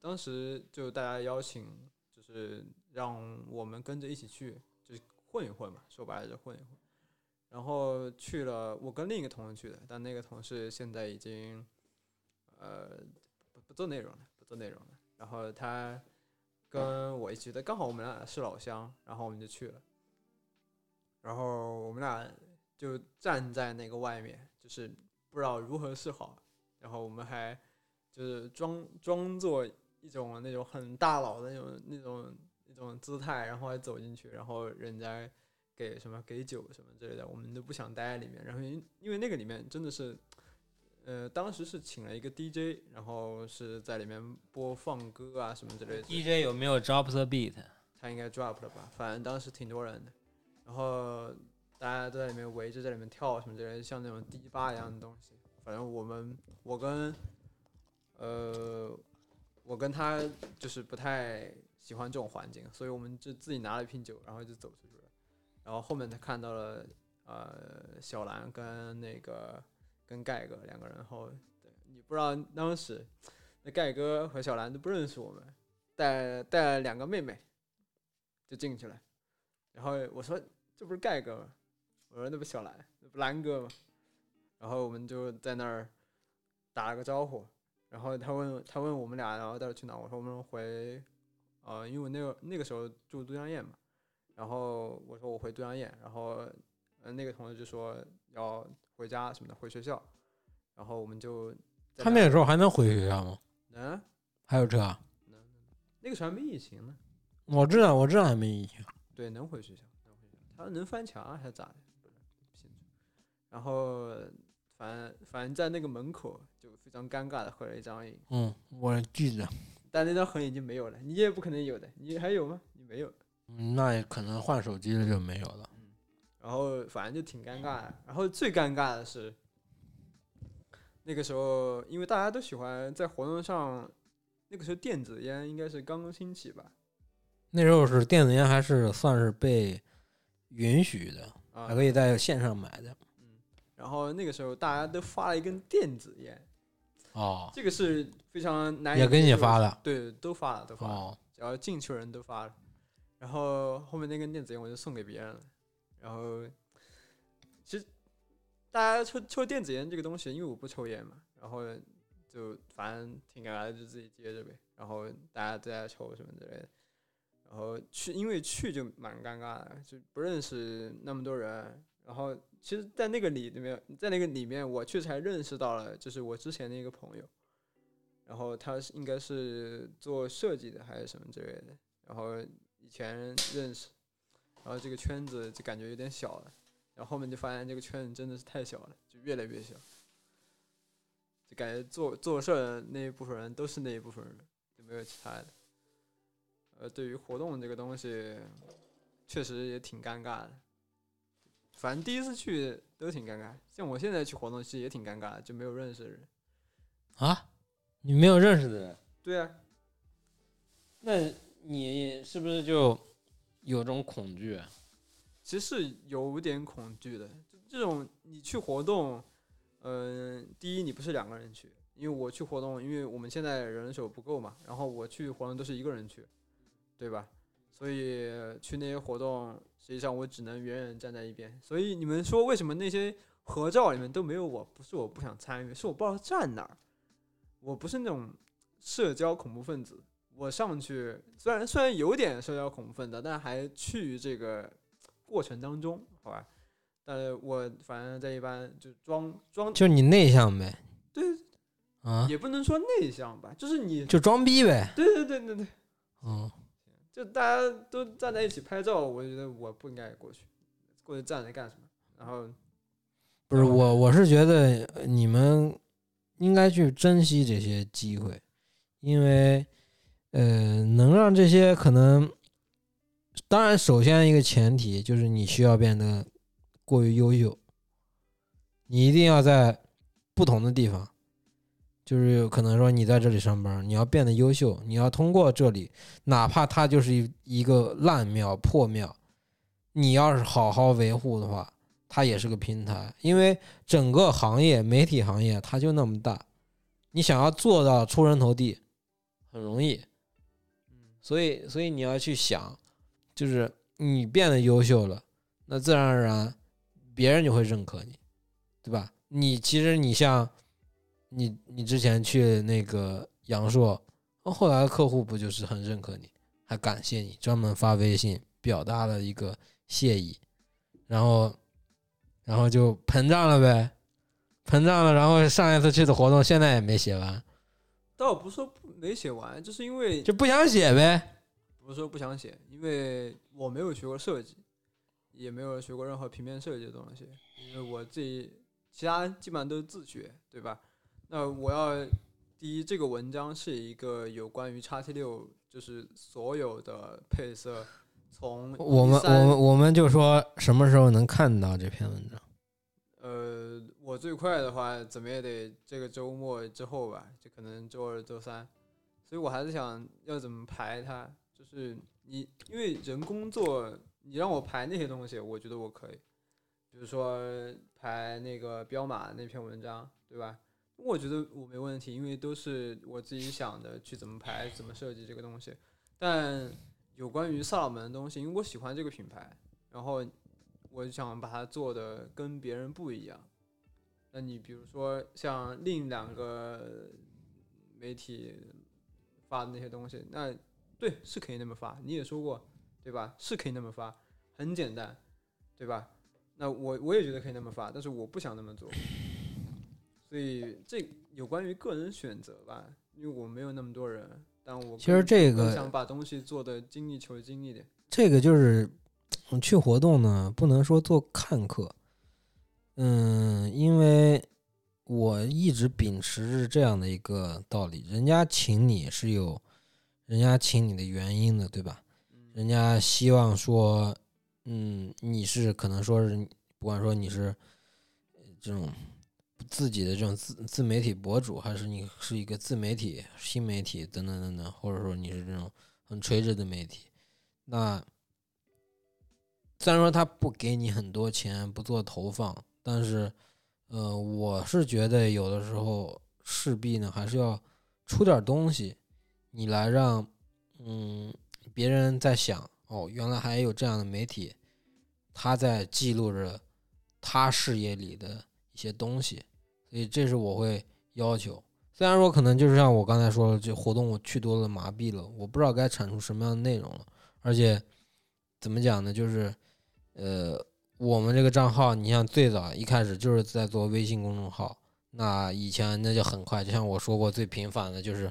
当时就大家邀请。就是让我们跟着一起去，就是混一混嘛，说白了就混一混。然后去了，我跟另一个同事去的，但那个同事现在已经，呃，不不做内容了，不做内容了。然后他跟我一起的，刚好我们俩是老乡，然后我们就去了。然后我们俩就站在那个外面，就是不知道如何是好。然后我们还就是装装作一种那种很大佬的那种那种那种姿态，然后还走进去，然后人家给什么给酒什么之类的，我们都不想待在里面。然后因因为那个里面真的是，呃，当时是请了一个 DJ，然后是在里面播放歌啊什么之类的。DJ 有没有 drop the beat？他应该 drop 了吧？反正当时挺多人的，然后大家都在里面围着在里面跳什么之类的，像那种迪吧一样的东西。反正我们我跟呃我跟他就是不太喜欢这种环境，所以我们就自己拿了一瓶酒，然后就走出去了。然后后面他看到了呃小兰跟那个跟盖哥两个人，然后对你不知道当时那盖哥和小兰都不认识我们，带带了两个妹妹就进去了。然后我说这不是盖哥吗？我说那不小兰，那不兰哥吗？然后我们就在那儿打了个招呼，然后他问他问我们俩，然后到底去哪？我说我们回，呃，因为我那个那个时候住都江堰嘛，然后我说我回都江堰，然后呃那个同学就说要回家什么的，回学校，然后我们就在他那个时候还能回学校吗？能还有车啊？能那个时候还没疫情呢，我知道，我知道还没疫情。对，能回学校，能回学校，他能翻墙啊还是咋的？然后反反正在那个门口就非常尴尬的合了一张影。嗯，我记得。但那张痕已经没有了，你也不可能有的，你还有吗？你没有。嗯那也可能换手机了就没有了。然后反正就挺尴尬的。然后最尴尬的是，那个时候因为大家都喜欢在活动上，那个时候电子烟应该是刚刚兴起吧？那时候是电子烟还是算是被允许的，啊还可以在线上买的。然后那个时候大家都发了一根电子烟，哦，这个是非常难以也给你发了。对，都发了，都发了。哦，只要进去的人都发了。然后后面那根电子烟我就送给别人了。然后其实大家抽抽电子烟这个东西，因为我不抽烟嘛，然后就反正挺尴尬的，就自己接着呗。然后大家都在抽什么之类的。然后去，因为去就蛮尴尬的，就不认识那么多人。然后其实，在那个里里面，在那个里面，我确实还认识到了，就是我之前的一个朋友。然后他是应该是做设计的还是什么之类的，然后以前认识，然后这个圈子就感觉有点小了，然后后面就发现这个圈子真的是太小了，就越来越小，就感觉做做事儿的那一部分人都是那一部分人，就没有其他的。呃，对于活动这个东西，确实也挺尴尬的。反正第一次去都挺尴尬，像我现在去活动其实也挺尴尬的，就没有认识的人。啊，你没有认识的人，对啊，那你是不是就有种恐惧？啊其实是有点恐惧的。就这种你去活动，嗯、第一你不是两个人去，因为我去活动，因为我们现在人手不够嘛，然后我去活动都是一个人去，对吧？所以去那些活动，实际上我只能远远站在一边。所以你们说为什么那些合照里面都没有我？不是我不想参与，是我不知道站哪儿。我不是那种社交恐怖分子，我上去虽然虽然有点社交恐怖分子，但还趋于这个过程当中，好吧？但是我反正在一般就装装，就你内向呗？对，啊，也不能说内向吧，就是你，就装逼呗。对对对对对，嗯，就大家都站在一起拍照，我觉得我不应该过去，过去站着干什么？然后不是我，我是觉得呃你们应该去珍惜这些机会，因为呃，能让这些可能，当然，首先一个前提就是你需要变得过于优秀，你一定要在不同的地方，就是可能说你在这里上班，你要变得优秀，你要通过这里，哪怕它就是一一个烂庙破庙，你要是好好维护的话。它也是个平台，因为整个行业媒体行业它就那么大，你想要做到出人头地很容易，所以所以你要去想，就是你变得优秀了，那自然而然别人就会认可你，对吧？你其实你像你你之前去那个阳朔，后来客户不就是很认可你，还感谢你，专门发微信表达了一个谢意，然后。然后就膨胀了呗，膨胀了。然后上一次去的活动现在也没写完，倒不是说没写完，就是因为就不想写呗。不是说不想写，因为我没有学过设计，也没有学过任何平面设计的东西，因为我自己其他基本上都是自学，对吧？那我要第一，这个文章是一个有关于叉 T 六，就是所有的配色。从我们我们我们就说什么时候能看到这篇文章？呃，我最快的话，怎么也得这个周末之后吧，就可能周二、周三。所以我还是想要怎么排它，就是你因为人工作，你让我排那些东西，我觉得我可以。比如说排那个彪马那篇文章，对吧？我觉得我没问题，因为都是我自己想的，去怎么排、怎么设计这个东西。但有关于萨尔门的东西，因为我喜欢这个品牌，然后我想把它做的跟别人不一样。那你比如说像另两个媒体发的那些东西，那对是可以那么发，你也说过对吧？是可以那么发，很简单，对吧？那我我也觉得可以那么发，但是我不想那么做。所以这有关于个人选择吧，因为我没有那么多人。但我其实这个想把东西做的精益求精一点。这个就是去活动呢，不能说做看客。嗯，因为我一直秉持着这样的一个道理：人家请你是有人家请你的原因的，对吧？人家希望说，嗯，你是可能说是，不管说你是这种。自己的这种自自媒体博主，还是你是一个自媒体、新媒体等等等等，或者说你是这种很垂直的媒体，那虽然说他不给你很多钱，不做投放，但是，呃，我是觉得有的时候势必呢还是要出点东西，你来让，嗯，别人在想，哦，原来还有这样的媒体，他在记录着他视野里的一些东西，所以这是我会要求。虽然说可能就是像我刚才说的，这活动我去多了麻痹了，我不知道该产出什么样的内容了，而且怎么讲呢，就是。呃，我们这个账号，你像最早一开始就是在做微信公众号，那以前那就很快，就像我说过，最频繁的就是，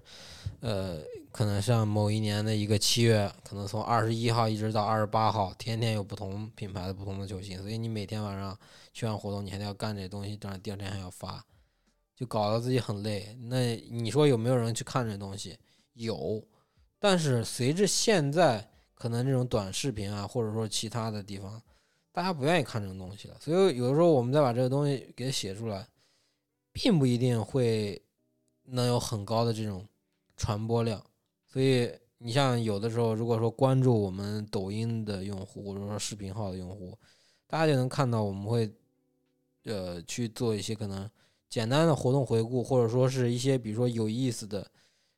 呃，可能像某一年的一个七月，可能从二十一号一直到二十八号，天天有不同品牌的不同的球星，所以你每天晚上去完活动，你还得要干这些东西，当然第二天还要发，就搞得自己很累。那你说有没有人去看这东西？有，但是随着现在可能这种短视频啊，或者说其他的地方。大家不愿意看这种东西了，所以有的时候我们再把这个东西给写出来，并不一定会能有很高的这种传播量。所以你像有的时候，如果说关注我们抖音的用户，或者说视频号的用户，大家就能看到我们会呃去做一些可能简单的活动回顾，或者说是一些比如说有意思的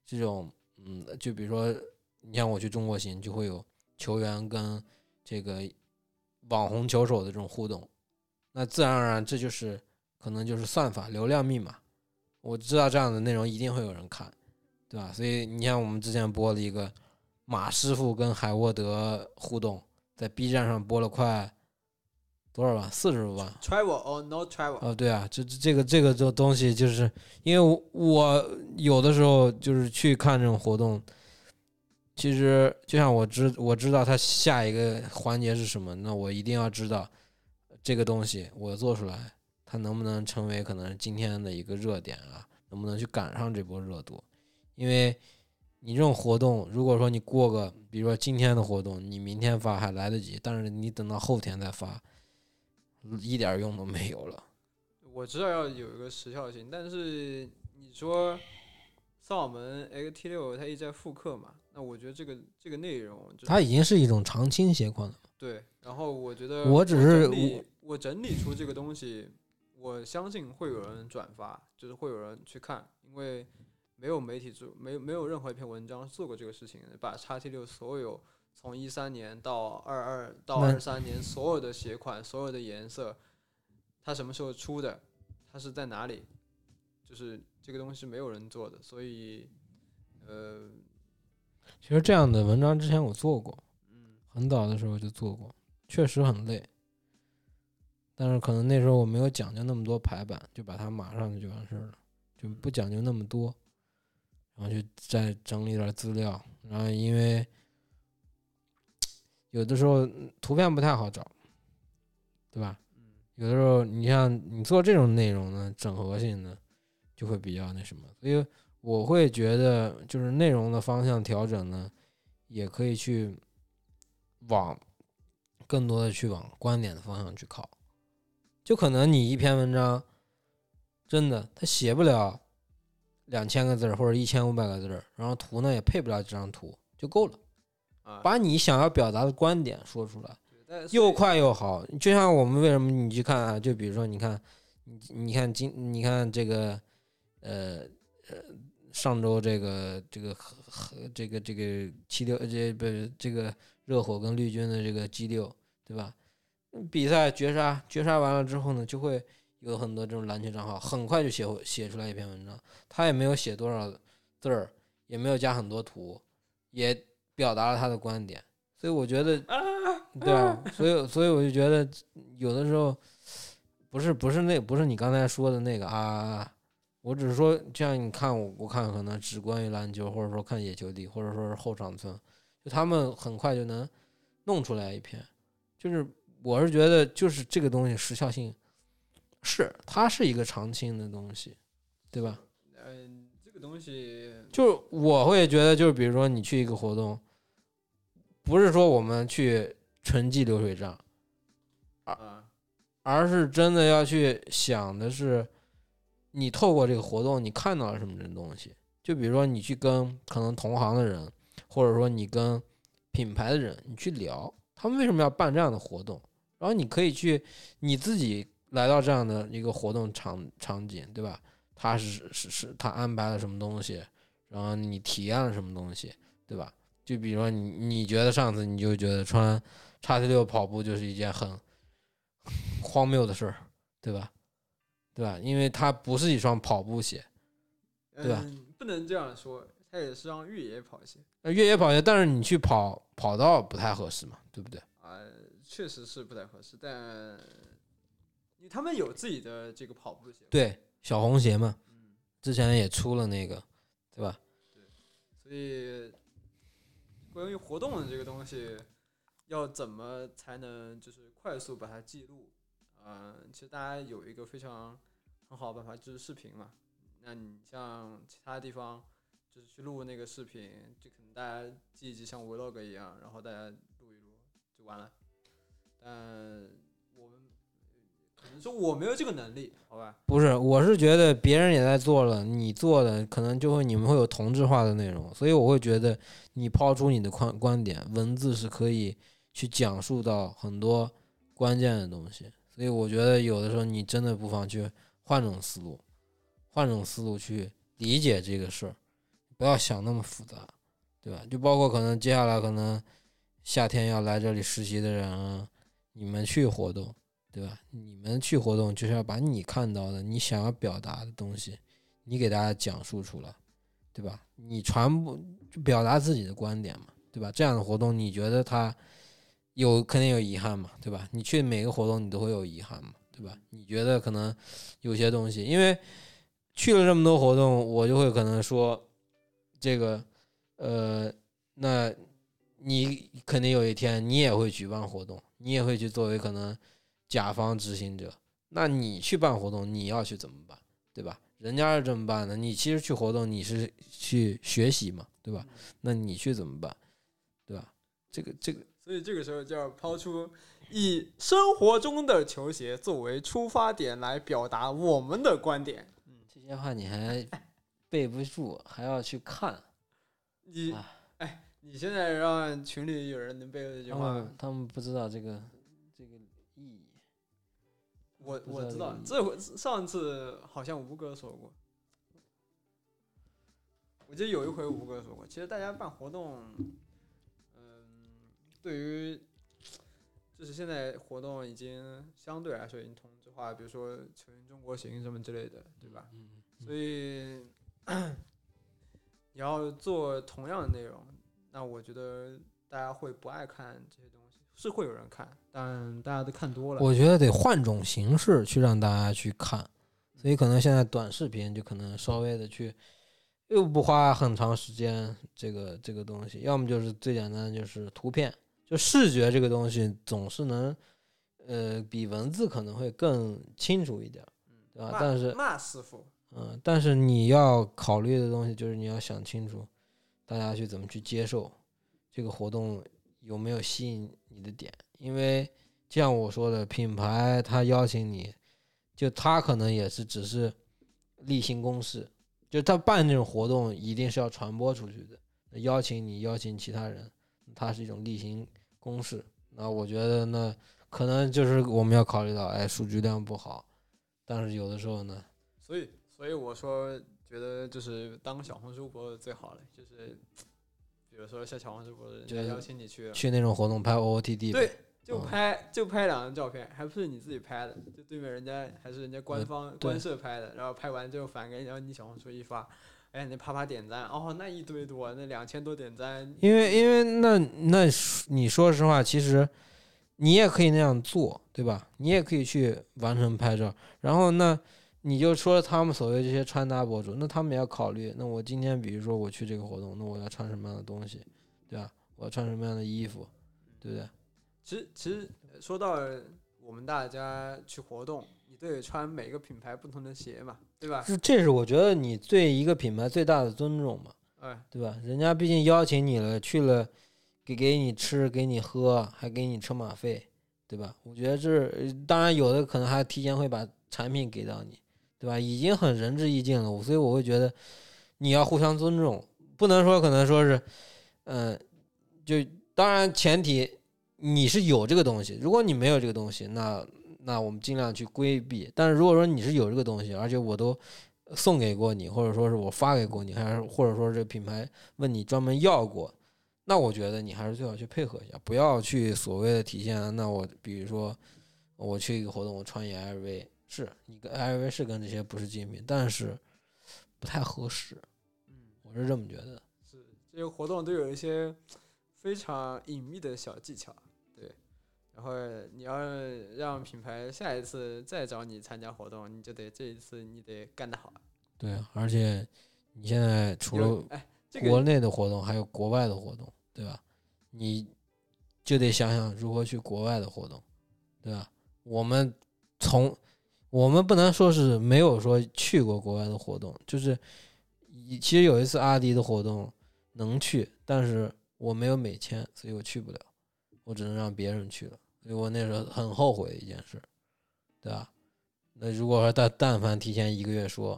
这种嗯，就比如说你像我去中国行，就会有球员跟这个。网红球手的这种互动，那自然而然这就是可能就是算法流量密码。我知道这样的内容一定会有人看，对吧？所以你像我们之前播了一个马师傅跟海沃德互动，在 B 站上播了快多少万？四十多万。Travel or no travel？哦，对啊，这这个这个这东西，就是因为我有的时候就是去看这种活动。其实就像我知我知道它下一个环节是什么，那我一定要知道这个东西我做出来，它能不能成为可能今天的一个热点啊？能不能去赶上这波热度？因为你这种活动，如果说你过个，比如说今天的活动，你明天发还来得及，但是你等到后天再发，一点用都没有了。我知道要有一个时效性，但是你说扫门 X T 六它一直在复刻嘛？那我觉得这个这个内容，它已经是一种常青鞋款了。对，然后我觉得我只是我我整理出这个东西，我相信会有人转发，就是会有人去看，因为没有媒体做，没有没有任何一篇文章做过这个事情，把叉 T 六所有从一三年到二二到二三年所有的鞋款、所有的颜色，它什么时候出的，它是在哪里，就是这个东西没有人做的，所以呃。其实这样的文章之前我做过，嗯很早的时候就做过，确实很累。但是可能那时候我没有讲究那么多排版，就把它码上去就完事儿了，就不讲究那么多。然后就再整理点资料，然后因为有的时候图片不太好找，对吧？有的时候你像你做这种内容呢，整合性的就会比较那什么，所以。我会觉得，就是内容的方向调整呢，也可以去往更多的去往观点的方向去靠。就可能你一篇文章，真的他写不了两千个字或者一千五百个字然后图呢也配不了这张图，就够了。把你想要表达的观点说出来，又快又好。就像我们为什么你去看啊？就比如说，你看，你你看今你看这个，呃呃。上周这个这个和和这个这个七六这不这个热火跟绿军的这个 G 六对吧？比赛绝杀绝杀完了之后呢，就会有很多这种篮球账号很快就写写出来一篇文章，他也没有写多少字儿，也没有加很多图，也表达了他的观点，所以我觉得，对啊，所以所以我就觉得有的时候不是不是那不是你刚才说的那个啊。我只是说，这样你看我，我看可能只关于篮球，或者说看野球帝，或者说是后场村，就他们很快就能弄出来一篇。就是我是觉得，就是这个东西时效性是，它是一个长青的东西，对吧？嗯，这个东西就我会觉得，就是比如说你去一个活动，不是说我们去纯记流水账，而而是真的要去想的是。你透过这个活动，你看到了什么这东西？就比如说，你去跟可能同行的人，或者说你跟品牌的人，你去聊，他们为什么要办这样的活动？然后你可以去你自己来到这样的一个活动场场景，对吧？他是是是，他安排了什么东西，然后你体验了什么东西，对吧？就比如说你你觉得上次你就觉得穿叉 T 六跑步就是一件很荒谬的事儿，对吧？对吧？因为它不是一双跑步鞋，对吧嗯？不能这样说，它也是双越野跑鞋那，越野跑鞋，但是你去跑跑道不太合适嘛，对不对？啊、确实是不太合适，但他们有自己的这个跑步鞋，对，小红鞋嘛，嗯，之前也出了那个，对吧？对所以关于活动的这个东西，要怎么才能就是快速把它记录？嗯，其实大家有一个非常很好的办法，就是视频嘛。那你像其他地方，就是去录那个视频，就可能大家记一记，像 vlog 一样，然后大家录一录就完了。但说我没有这个能力，好吧？不是，我是觉得别人也在做了，你做的可能就会你们会有同质化的内容，所以我会觉得你抛出你的观观点，文字是可以去讲述到很多关键的东西，所以我觉得有的时候你真的不妨去换种思路，换种思路去理解这个事儿，不要想那么复杂，对吧？就包括可能接下来可能夏天要来这里实习的人啊，你们去活动。对吧？你们去活动就是要把你看到的、你想要表达的东西，你给大家讲述出来，对吧？你传播表达自己的观点嘛，对吧？这样的活动你觉得它有肯定有遗憾嘛，对吧？你去每个活动你都会有遗憾嘛，对吧？你觉得可能有些东西，因为去了这么多活动，我就会可能说这个，呃，那你肯定有一天你也会举办活动，你也会去作为可能。甲方执行者，那你去办活动，你要去怎么办，对吧？人家是这么办的，你其实去活动，你是去学习嘛，对吧？那你去怎么办，对吧？这个这个，所以这个时候就要抛出以生活中的球鞋作为出发点来表达我们的观点。嗯这些话你还背不住，还要去看，你哎，你现在让群里有人能背这句他话，们他们不知道这个这个。我我知道道这回上次好像吴哥说过，我记得有一回吴哥说过，其实大家办活动，嗯，对于就是现在活动已经相对来说已经同质化，比如说球员中国行什么之类的，对吧？嗯，所以你要做同样的内容，那我觉得大家会不爱看这些东西，是会有人看，但大家都看多了。我觉得得换种形式去让大家去看，所以可能现在短视频就可能稍微的去，又不花很长时间，这个这个东西，要么就是最简单的就是图片，就视觉这个东西总是能，呃，比文字可能会更清楚一点儿，对吧？但是骂师傅，嗯，但是你要考虑的东西就是你要想清楚，大家去怎么去接受这个活动有没有吸引你的点，因为就像我说的，品牌他邀请你，就他可能也是只是例行公事，就他办这种活动一定是要传播出去的，邀请你邀请其他人，它是一种例行公事。那我觉得呢，可能就是我们要考虑到，哎，数据量不好，但是有的时候呢，所以所以我说觉得就是当小红书博主最好了，就是比如说像小红书博主，人就是家邀请你去，去那种活动拍 OOTD，对，就嗯。拍就拍两张照片，还不是你自己拍的，就对面人家还是人家官方对。官摄拍的，然后拍完之后返给你，然后你小红书一发，哎，你啪啪点赞，哦，那一堆多，那两千多点赞，因为因为那那你说实话，其实你也可以那样做，对吧？你也可以去完成拍照，然后那你就说他们所谓这些穿搭博主，那他们也要考虑，那我今天比如说我去这个活动，那我要穿什么样的东西，对吧？我要穿什么样的衣服，对不对？其实其实呃说到我们大家去活动，你都得穿每个品牌不同的鞋嘛，对吧？这这是我觉得你对一个品牌最大的尊重嘛。哎，对吧？人家毕竟邀请你了，去了，给给你吃，给你喝，还给你车马费，对吧？我觉得这呃当然有的可能还提前会把产品给到你，对吧？已经很仁至义尽了，所以我会觉得你要互相尊重，不能说可能说是，嗯、就当然前提你是有这个东西，如果你没有这个东西，那那我们尽量去规避。但是如果说你是有这个东西，而且我都送给过你，或者说是我发给过你，还是或者说这品牌问你专门要过，那我觉得你还是最好去配合一下，不要去所谓的体现。那我比如说我去一个活动，我穿一 LV，是你跟 LV 是跟这些不是竞品，但是不太合适，嗯，我是这么觉得。是这些活动都有一些非常隐秘的小技巧，对。然后你要让品牌下一次再找你参加活动，你就得这一次你得干得好。对，而且你现在除了哎，国内的活动，还有国外的活动，对吧？你就得想想如何去国外的活动，对吧？我们从我们不能说是没有说去过国外的活动，就是其实有一次阿迪的活动能去，但是我没有美签，所以我去不了，我只能让别人去了，所以我那时候很后悔一件事，对吧？那如果说但但凡提前一个月说，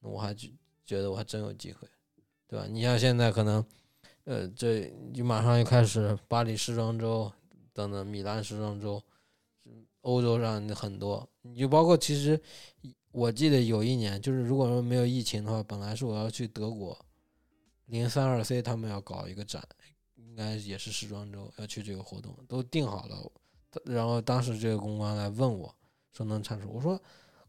那我还觉觉得我还真有机会，对吧？你像现在可能，呃，这就马上又开始巴黎时装周等等，米兰时装周，欧洲上的很多，你就包括其实我记得有一年，就是如果说没有疫情的话，本来是我要去德国，零三二 C 他们要搞一个展，应该也是时装周要去这个活动，都定好了。然后当时这个公关来问我说能参出，我说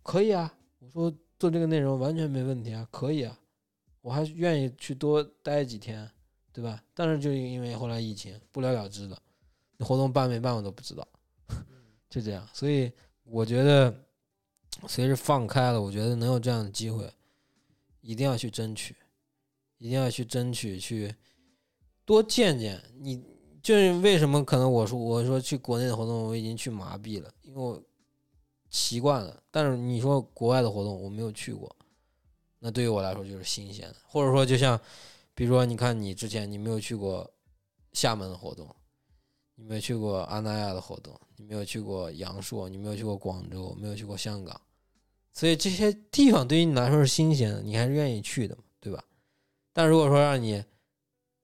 可以啊，我说做这个内容完全没问题啊，可以啊，我还愿意去多待几天，对吧？但是就因为后来疫情不了了之了，那活动办没办我都不知道，就这样。所以我觉得随着放开了，我觉得能有这样的机会，一定要去争取，一定要去争取，去多见见你。就是为什么可能我说我说去国内的活动我已经去麻痹了，因为我习惯了。但是你说国外的活动我没有去过，那对于我来说就是新鲜的。或者说就像，比如说你看你之前你没有去过厦门的活动，你没有去过阿那亚的活动，你没有去过阳朔，你没有去过广州，没有去过香港，所以这些地方对于你来说是新鲜的，你还是愿意去的嘛，对吧？但如果说让你，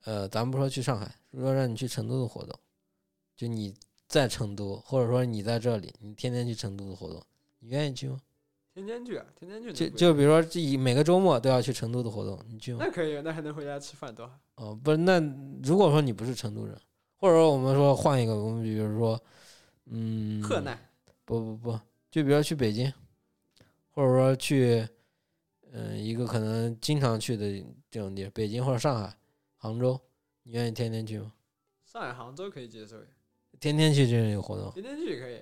呃，咱们不说去上海。如果让你去成都的活动，就你在成都，或者说你在这里，你天天去成都的活动，你愿意去吗？天天去啊，天天去。就就比如说，这每个周末都要去成都的活动，你去吗？那可以，那还能回家吃饭多好。哦，不是，那如果说你不是成都人，或者说我们说换一个，我们比如说，嗯，河南，不不不，就比如说去北京，或者说去，嗯，一个可能经常去的这种地，北京或者上海、杭州。你愿意天天去吗？上海、杭州可以接受，天天去这个活动，天天去也可以。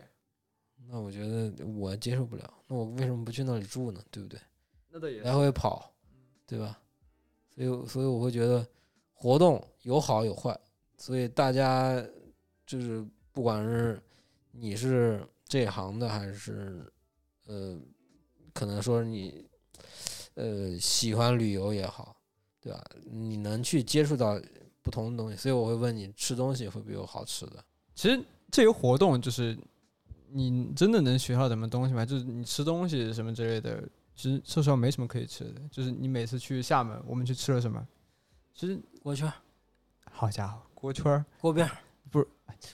那我觉得我接受不了，那我为什么不去那里住呢？对不对？那倒也来回跑，对吧？所以，所以我会觉得活动有好有坏，所以大家就是不管是你是这行的，还是呃，可能说你呃喜欢旅游也好，对吧？你能去接触到。不同的东西，所以我会问你吃东西会不会有好吃的？其实这些活动就是你真的能学到什么东西吗？就是你吃东西什么之类的，其实说实话没什么可以吃的。就是你每次去厦门，我们去吃了什么？其实我去，好家伙，锅圈儿锅边儿不是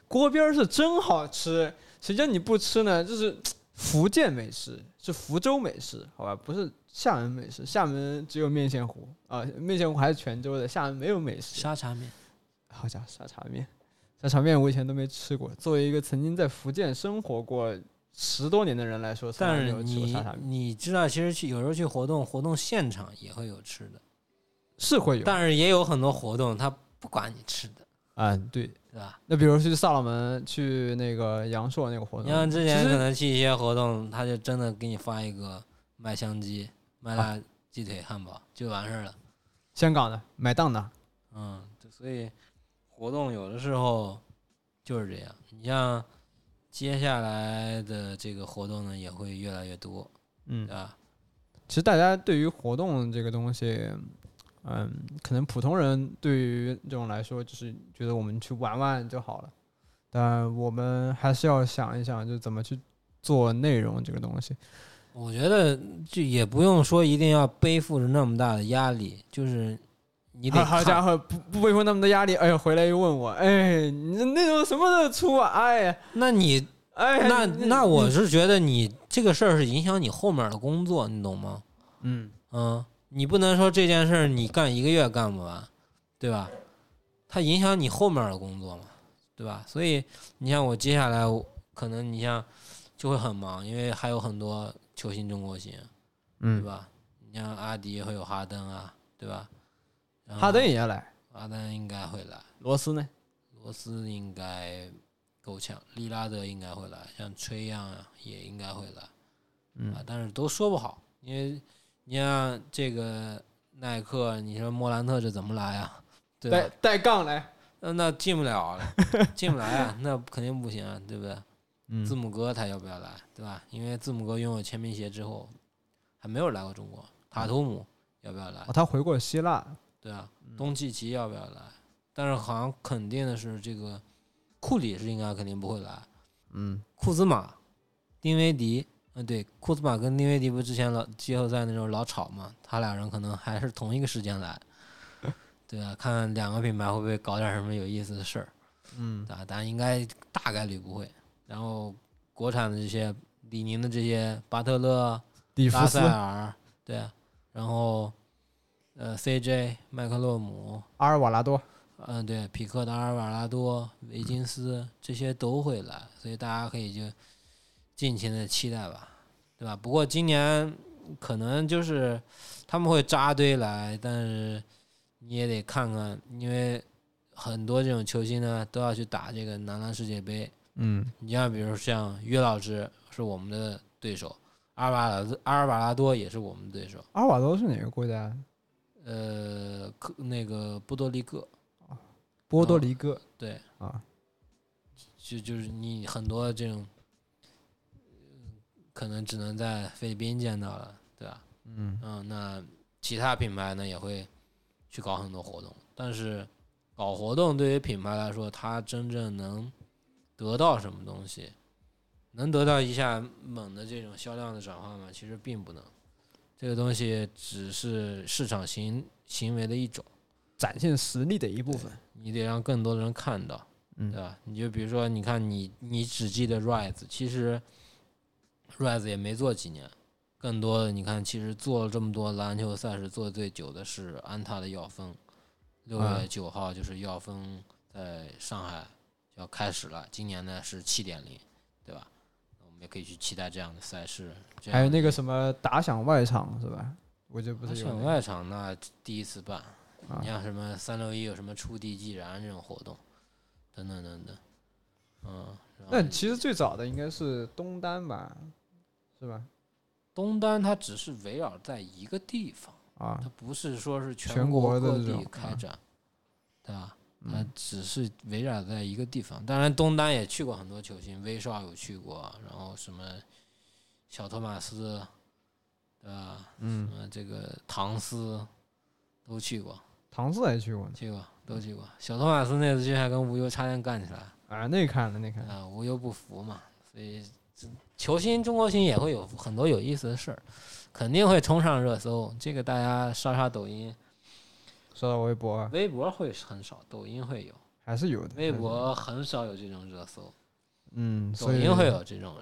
锅边儿是真好吃，谁叫你不吃呢？就是 福建美食，是福州美食，好吧？不是。厦门美食，厦门只有面线糊啊，面线糊还是泉州的，厦门没有美食。沙茶面，好家伙，沙茶面，沙茶面我以前都没吃过。作为一个曾经在福建生活过十多年的人来说，但是你你知道，其实去有时候去活动，活动现场也会有吃的，是会有，但是也有很多活动他不管你吃的啊，对，是吧？那比如去萨洛门，去那个阳朔那个活动，你像之前可能去一些活动，他就真的给你发一个麦香鸡。麦辣鸡腿汉堡就完事儿了，香港的买档的，嗯，所以活动有的时候就是这样。你像接下来的这个活动呢，也会越来越多，嗯，对吧？其实大家对于活动这个东西，嗯，可能普通人对于这种来说，就是觉得我们去玩玩就好了，但我们还是要想一想，就怎么去做内容这个东西。我觉得就也不用说一定要背负着那么大的压力，就是你得好好家伙，不不背负那么多压力，哎呀，回来又问我，哎，你那种什么时候出啊？哎呀，那你哎，那那我是觉得你这个事儿是影响你后面的工作，你懂吗？嗯嗯，你不能说这件事儿你干一个月干不完，对吧？它影响你后面的工作嘛，对吧？所以你像我接下来可能你像就会很忙，因为还有很多球星中国行，对嗯，吧？你像阿迪会有哈登啊，对吧？哈登也要来，哈登应该会来，罗斯呢？罗斯应该够呛，利拉德应该会来，像崔样啊也应该会来。嗯啊，但是都说不好，因为你像这个耐克，你说莫兰特这怎么来啊？对带？带杠来，那那进不了了，进不来啊，那肯定不行啊，对不对？嗯字母哥他要不要来，对吧？因为字母哥拥有签名鞋之后，还没有来过中国。塔图姆要不要来哦，？他回过希腊，对啊，东契奇要不要来？但是好像肯定的是，这个库里是应该肯定不会来。嗯库兹马、丁威迪，嗯，对，库兹马跟丁威迪不是之前老季后赛那时候老吵嘛？他俩人可能还是同一个时间来，对啊，看两个品牌会不会搞点什么有意思的事儿嗯啊？但应该大概率不会。然后国产的这些李宁的这些巴特勒、里弗斯拉塞、尔，对啊，然后呃 CJ、麦克洛姆，阿尔瓦拉多，嗯，对，匹克的阿尔瓦拉多、维金斯这些都会来，所以大家可以就尽情的期待吧，对吧？不过今年可能就是他们会扎堆来，但是你也得看看，因为很多这种球星呢都要去打这个男篮世界杯。嗯你像比如像约老师是我们的对手，阿尔瓦拉阿尔瓦拉多也是我们的对手，阿尔瓦多是哪个国家？呃，克那个波多黎各，波多黎各对。啊，就就是你很多这种，呃可能只能在菲律宾见到了，对吧？嗯嗯，那其他品牌呢也会去搞很多活动，但是搞活动对于品牌来说，它真正能得到什么东西，能得到一下猛的这种销量的转化吗？其实并不能，这个东西只是市场行行为的一种，展现实力的一部分。你得让更多的人看到。嗯对吧？你就比如说，你看你你只记得 Rise，其实 Rise 也没做几年，更多的你看，其实做了这么多篮球赛事，做的最久的是安踏的耀峰。六啊月九号就是耀峰在上海就要开始了，今年呢是七点零，对吧？我们也可以去期待这样的赛事。还有那个什么打响外场是吧？我觉得不是打响外场那第一次办，啊你像什么三六一有什么触地即燃这种活动，等等等等，嗯，那其实最早的应该是东单吧，是吧？东单它只是围绕在一个地方，啊它，不是说是全国各地开啊展，对吧？它嗯只是围绕在一个地方。当然，东单也去过很多球星，威少有去过，然后什么小托马斯，对吧？什嗯，么这个唐斯都去过，唐斯还去过呢。去过都去过。小托马斯那次去还跟无忧差点干起来，啊，那看了那看了，啊，无忧不服嘛，所以这球星中国星也会有很多有意思的事儿，肯定会冲上热搜。这个大家刷刷抖音，刷刷微博啊微博会很少，抖音会有，还是有的。微博很少有这种热搜，嗯，所以抖音会有这种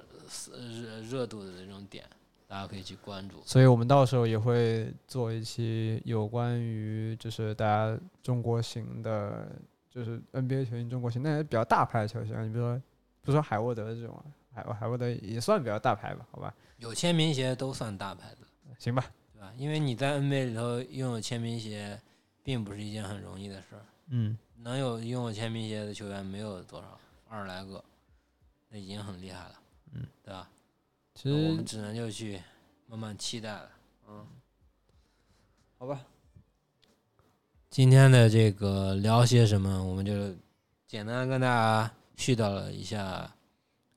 呃热热度的这种点，大家可以去关注。所以我们到时候也会做一期有关于就是大家中国行的，就是 NBA 球星中国行，那些比较大牌的球星啊，你比如说，不说海沃德这种啊，海海沃德也算比较大牌吧，好吧，有签名鞋都算大牌的，行吧，对吧？因为你在 NBA 里头拥有签名鞋，并不是一件很容易的事儿。嗯，能有拥有签名鞋的球员没有多少，二十来个，那已经很厉害了，嗯，对吧？其实我们只能就去慢慢期待了，嗯，好吧。今天的这个聊些什么，我们就简单跟大家絮叨了一下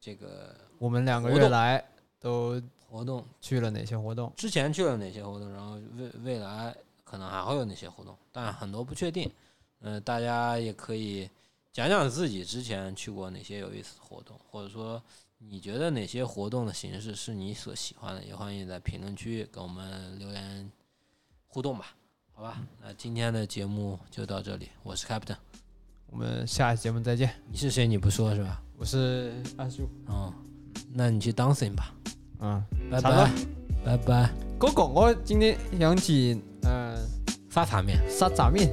这个我们两个月来都活动，去了哪些活动？之前去了哪些活动，然后未未来可能还会有哪些活动，但很多不确定。呃，大家也可以讲讲自己之前去过哪些有意思的活动，或者说你觉得哪些活动的形式是你所喜欢的，也欢迎在评论区跟我们留言互动吧。好吧，那今天的节目就到这里。我是 Captain，我们下期节目再见。你是谁？你不说是吧？我是阿叔。哦，那你去 dancing 吧。嗯，拜拜，拜拜。哥哥，我今天想起嗯沙茶面。沙茶面。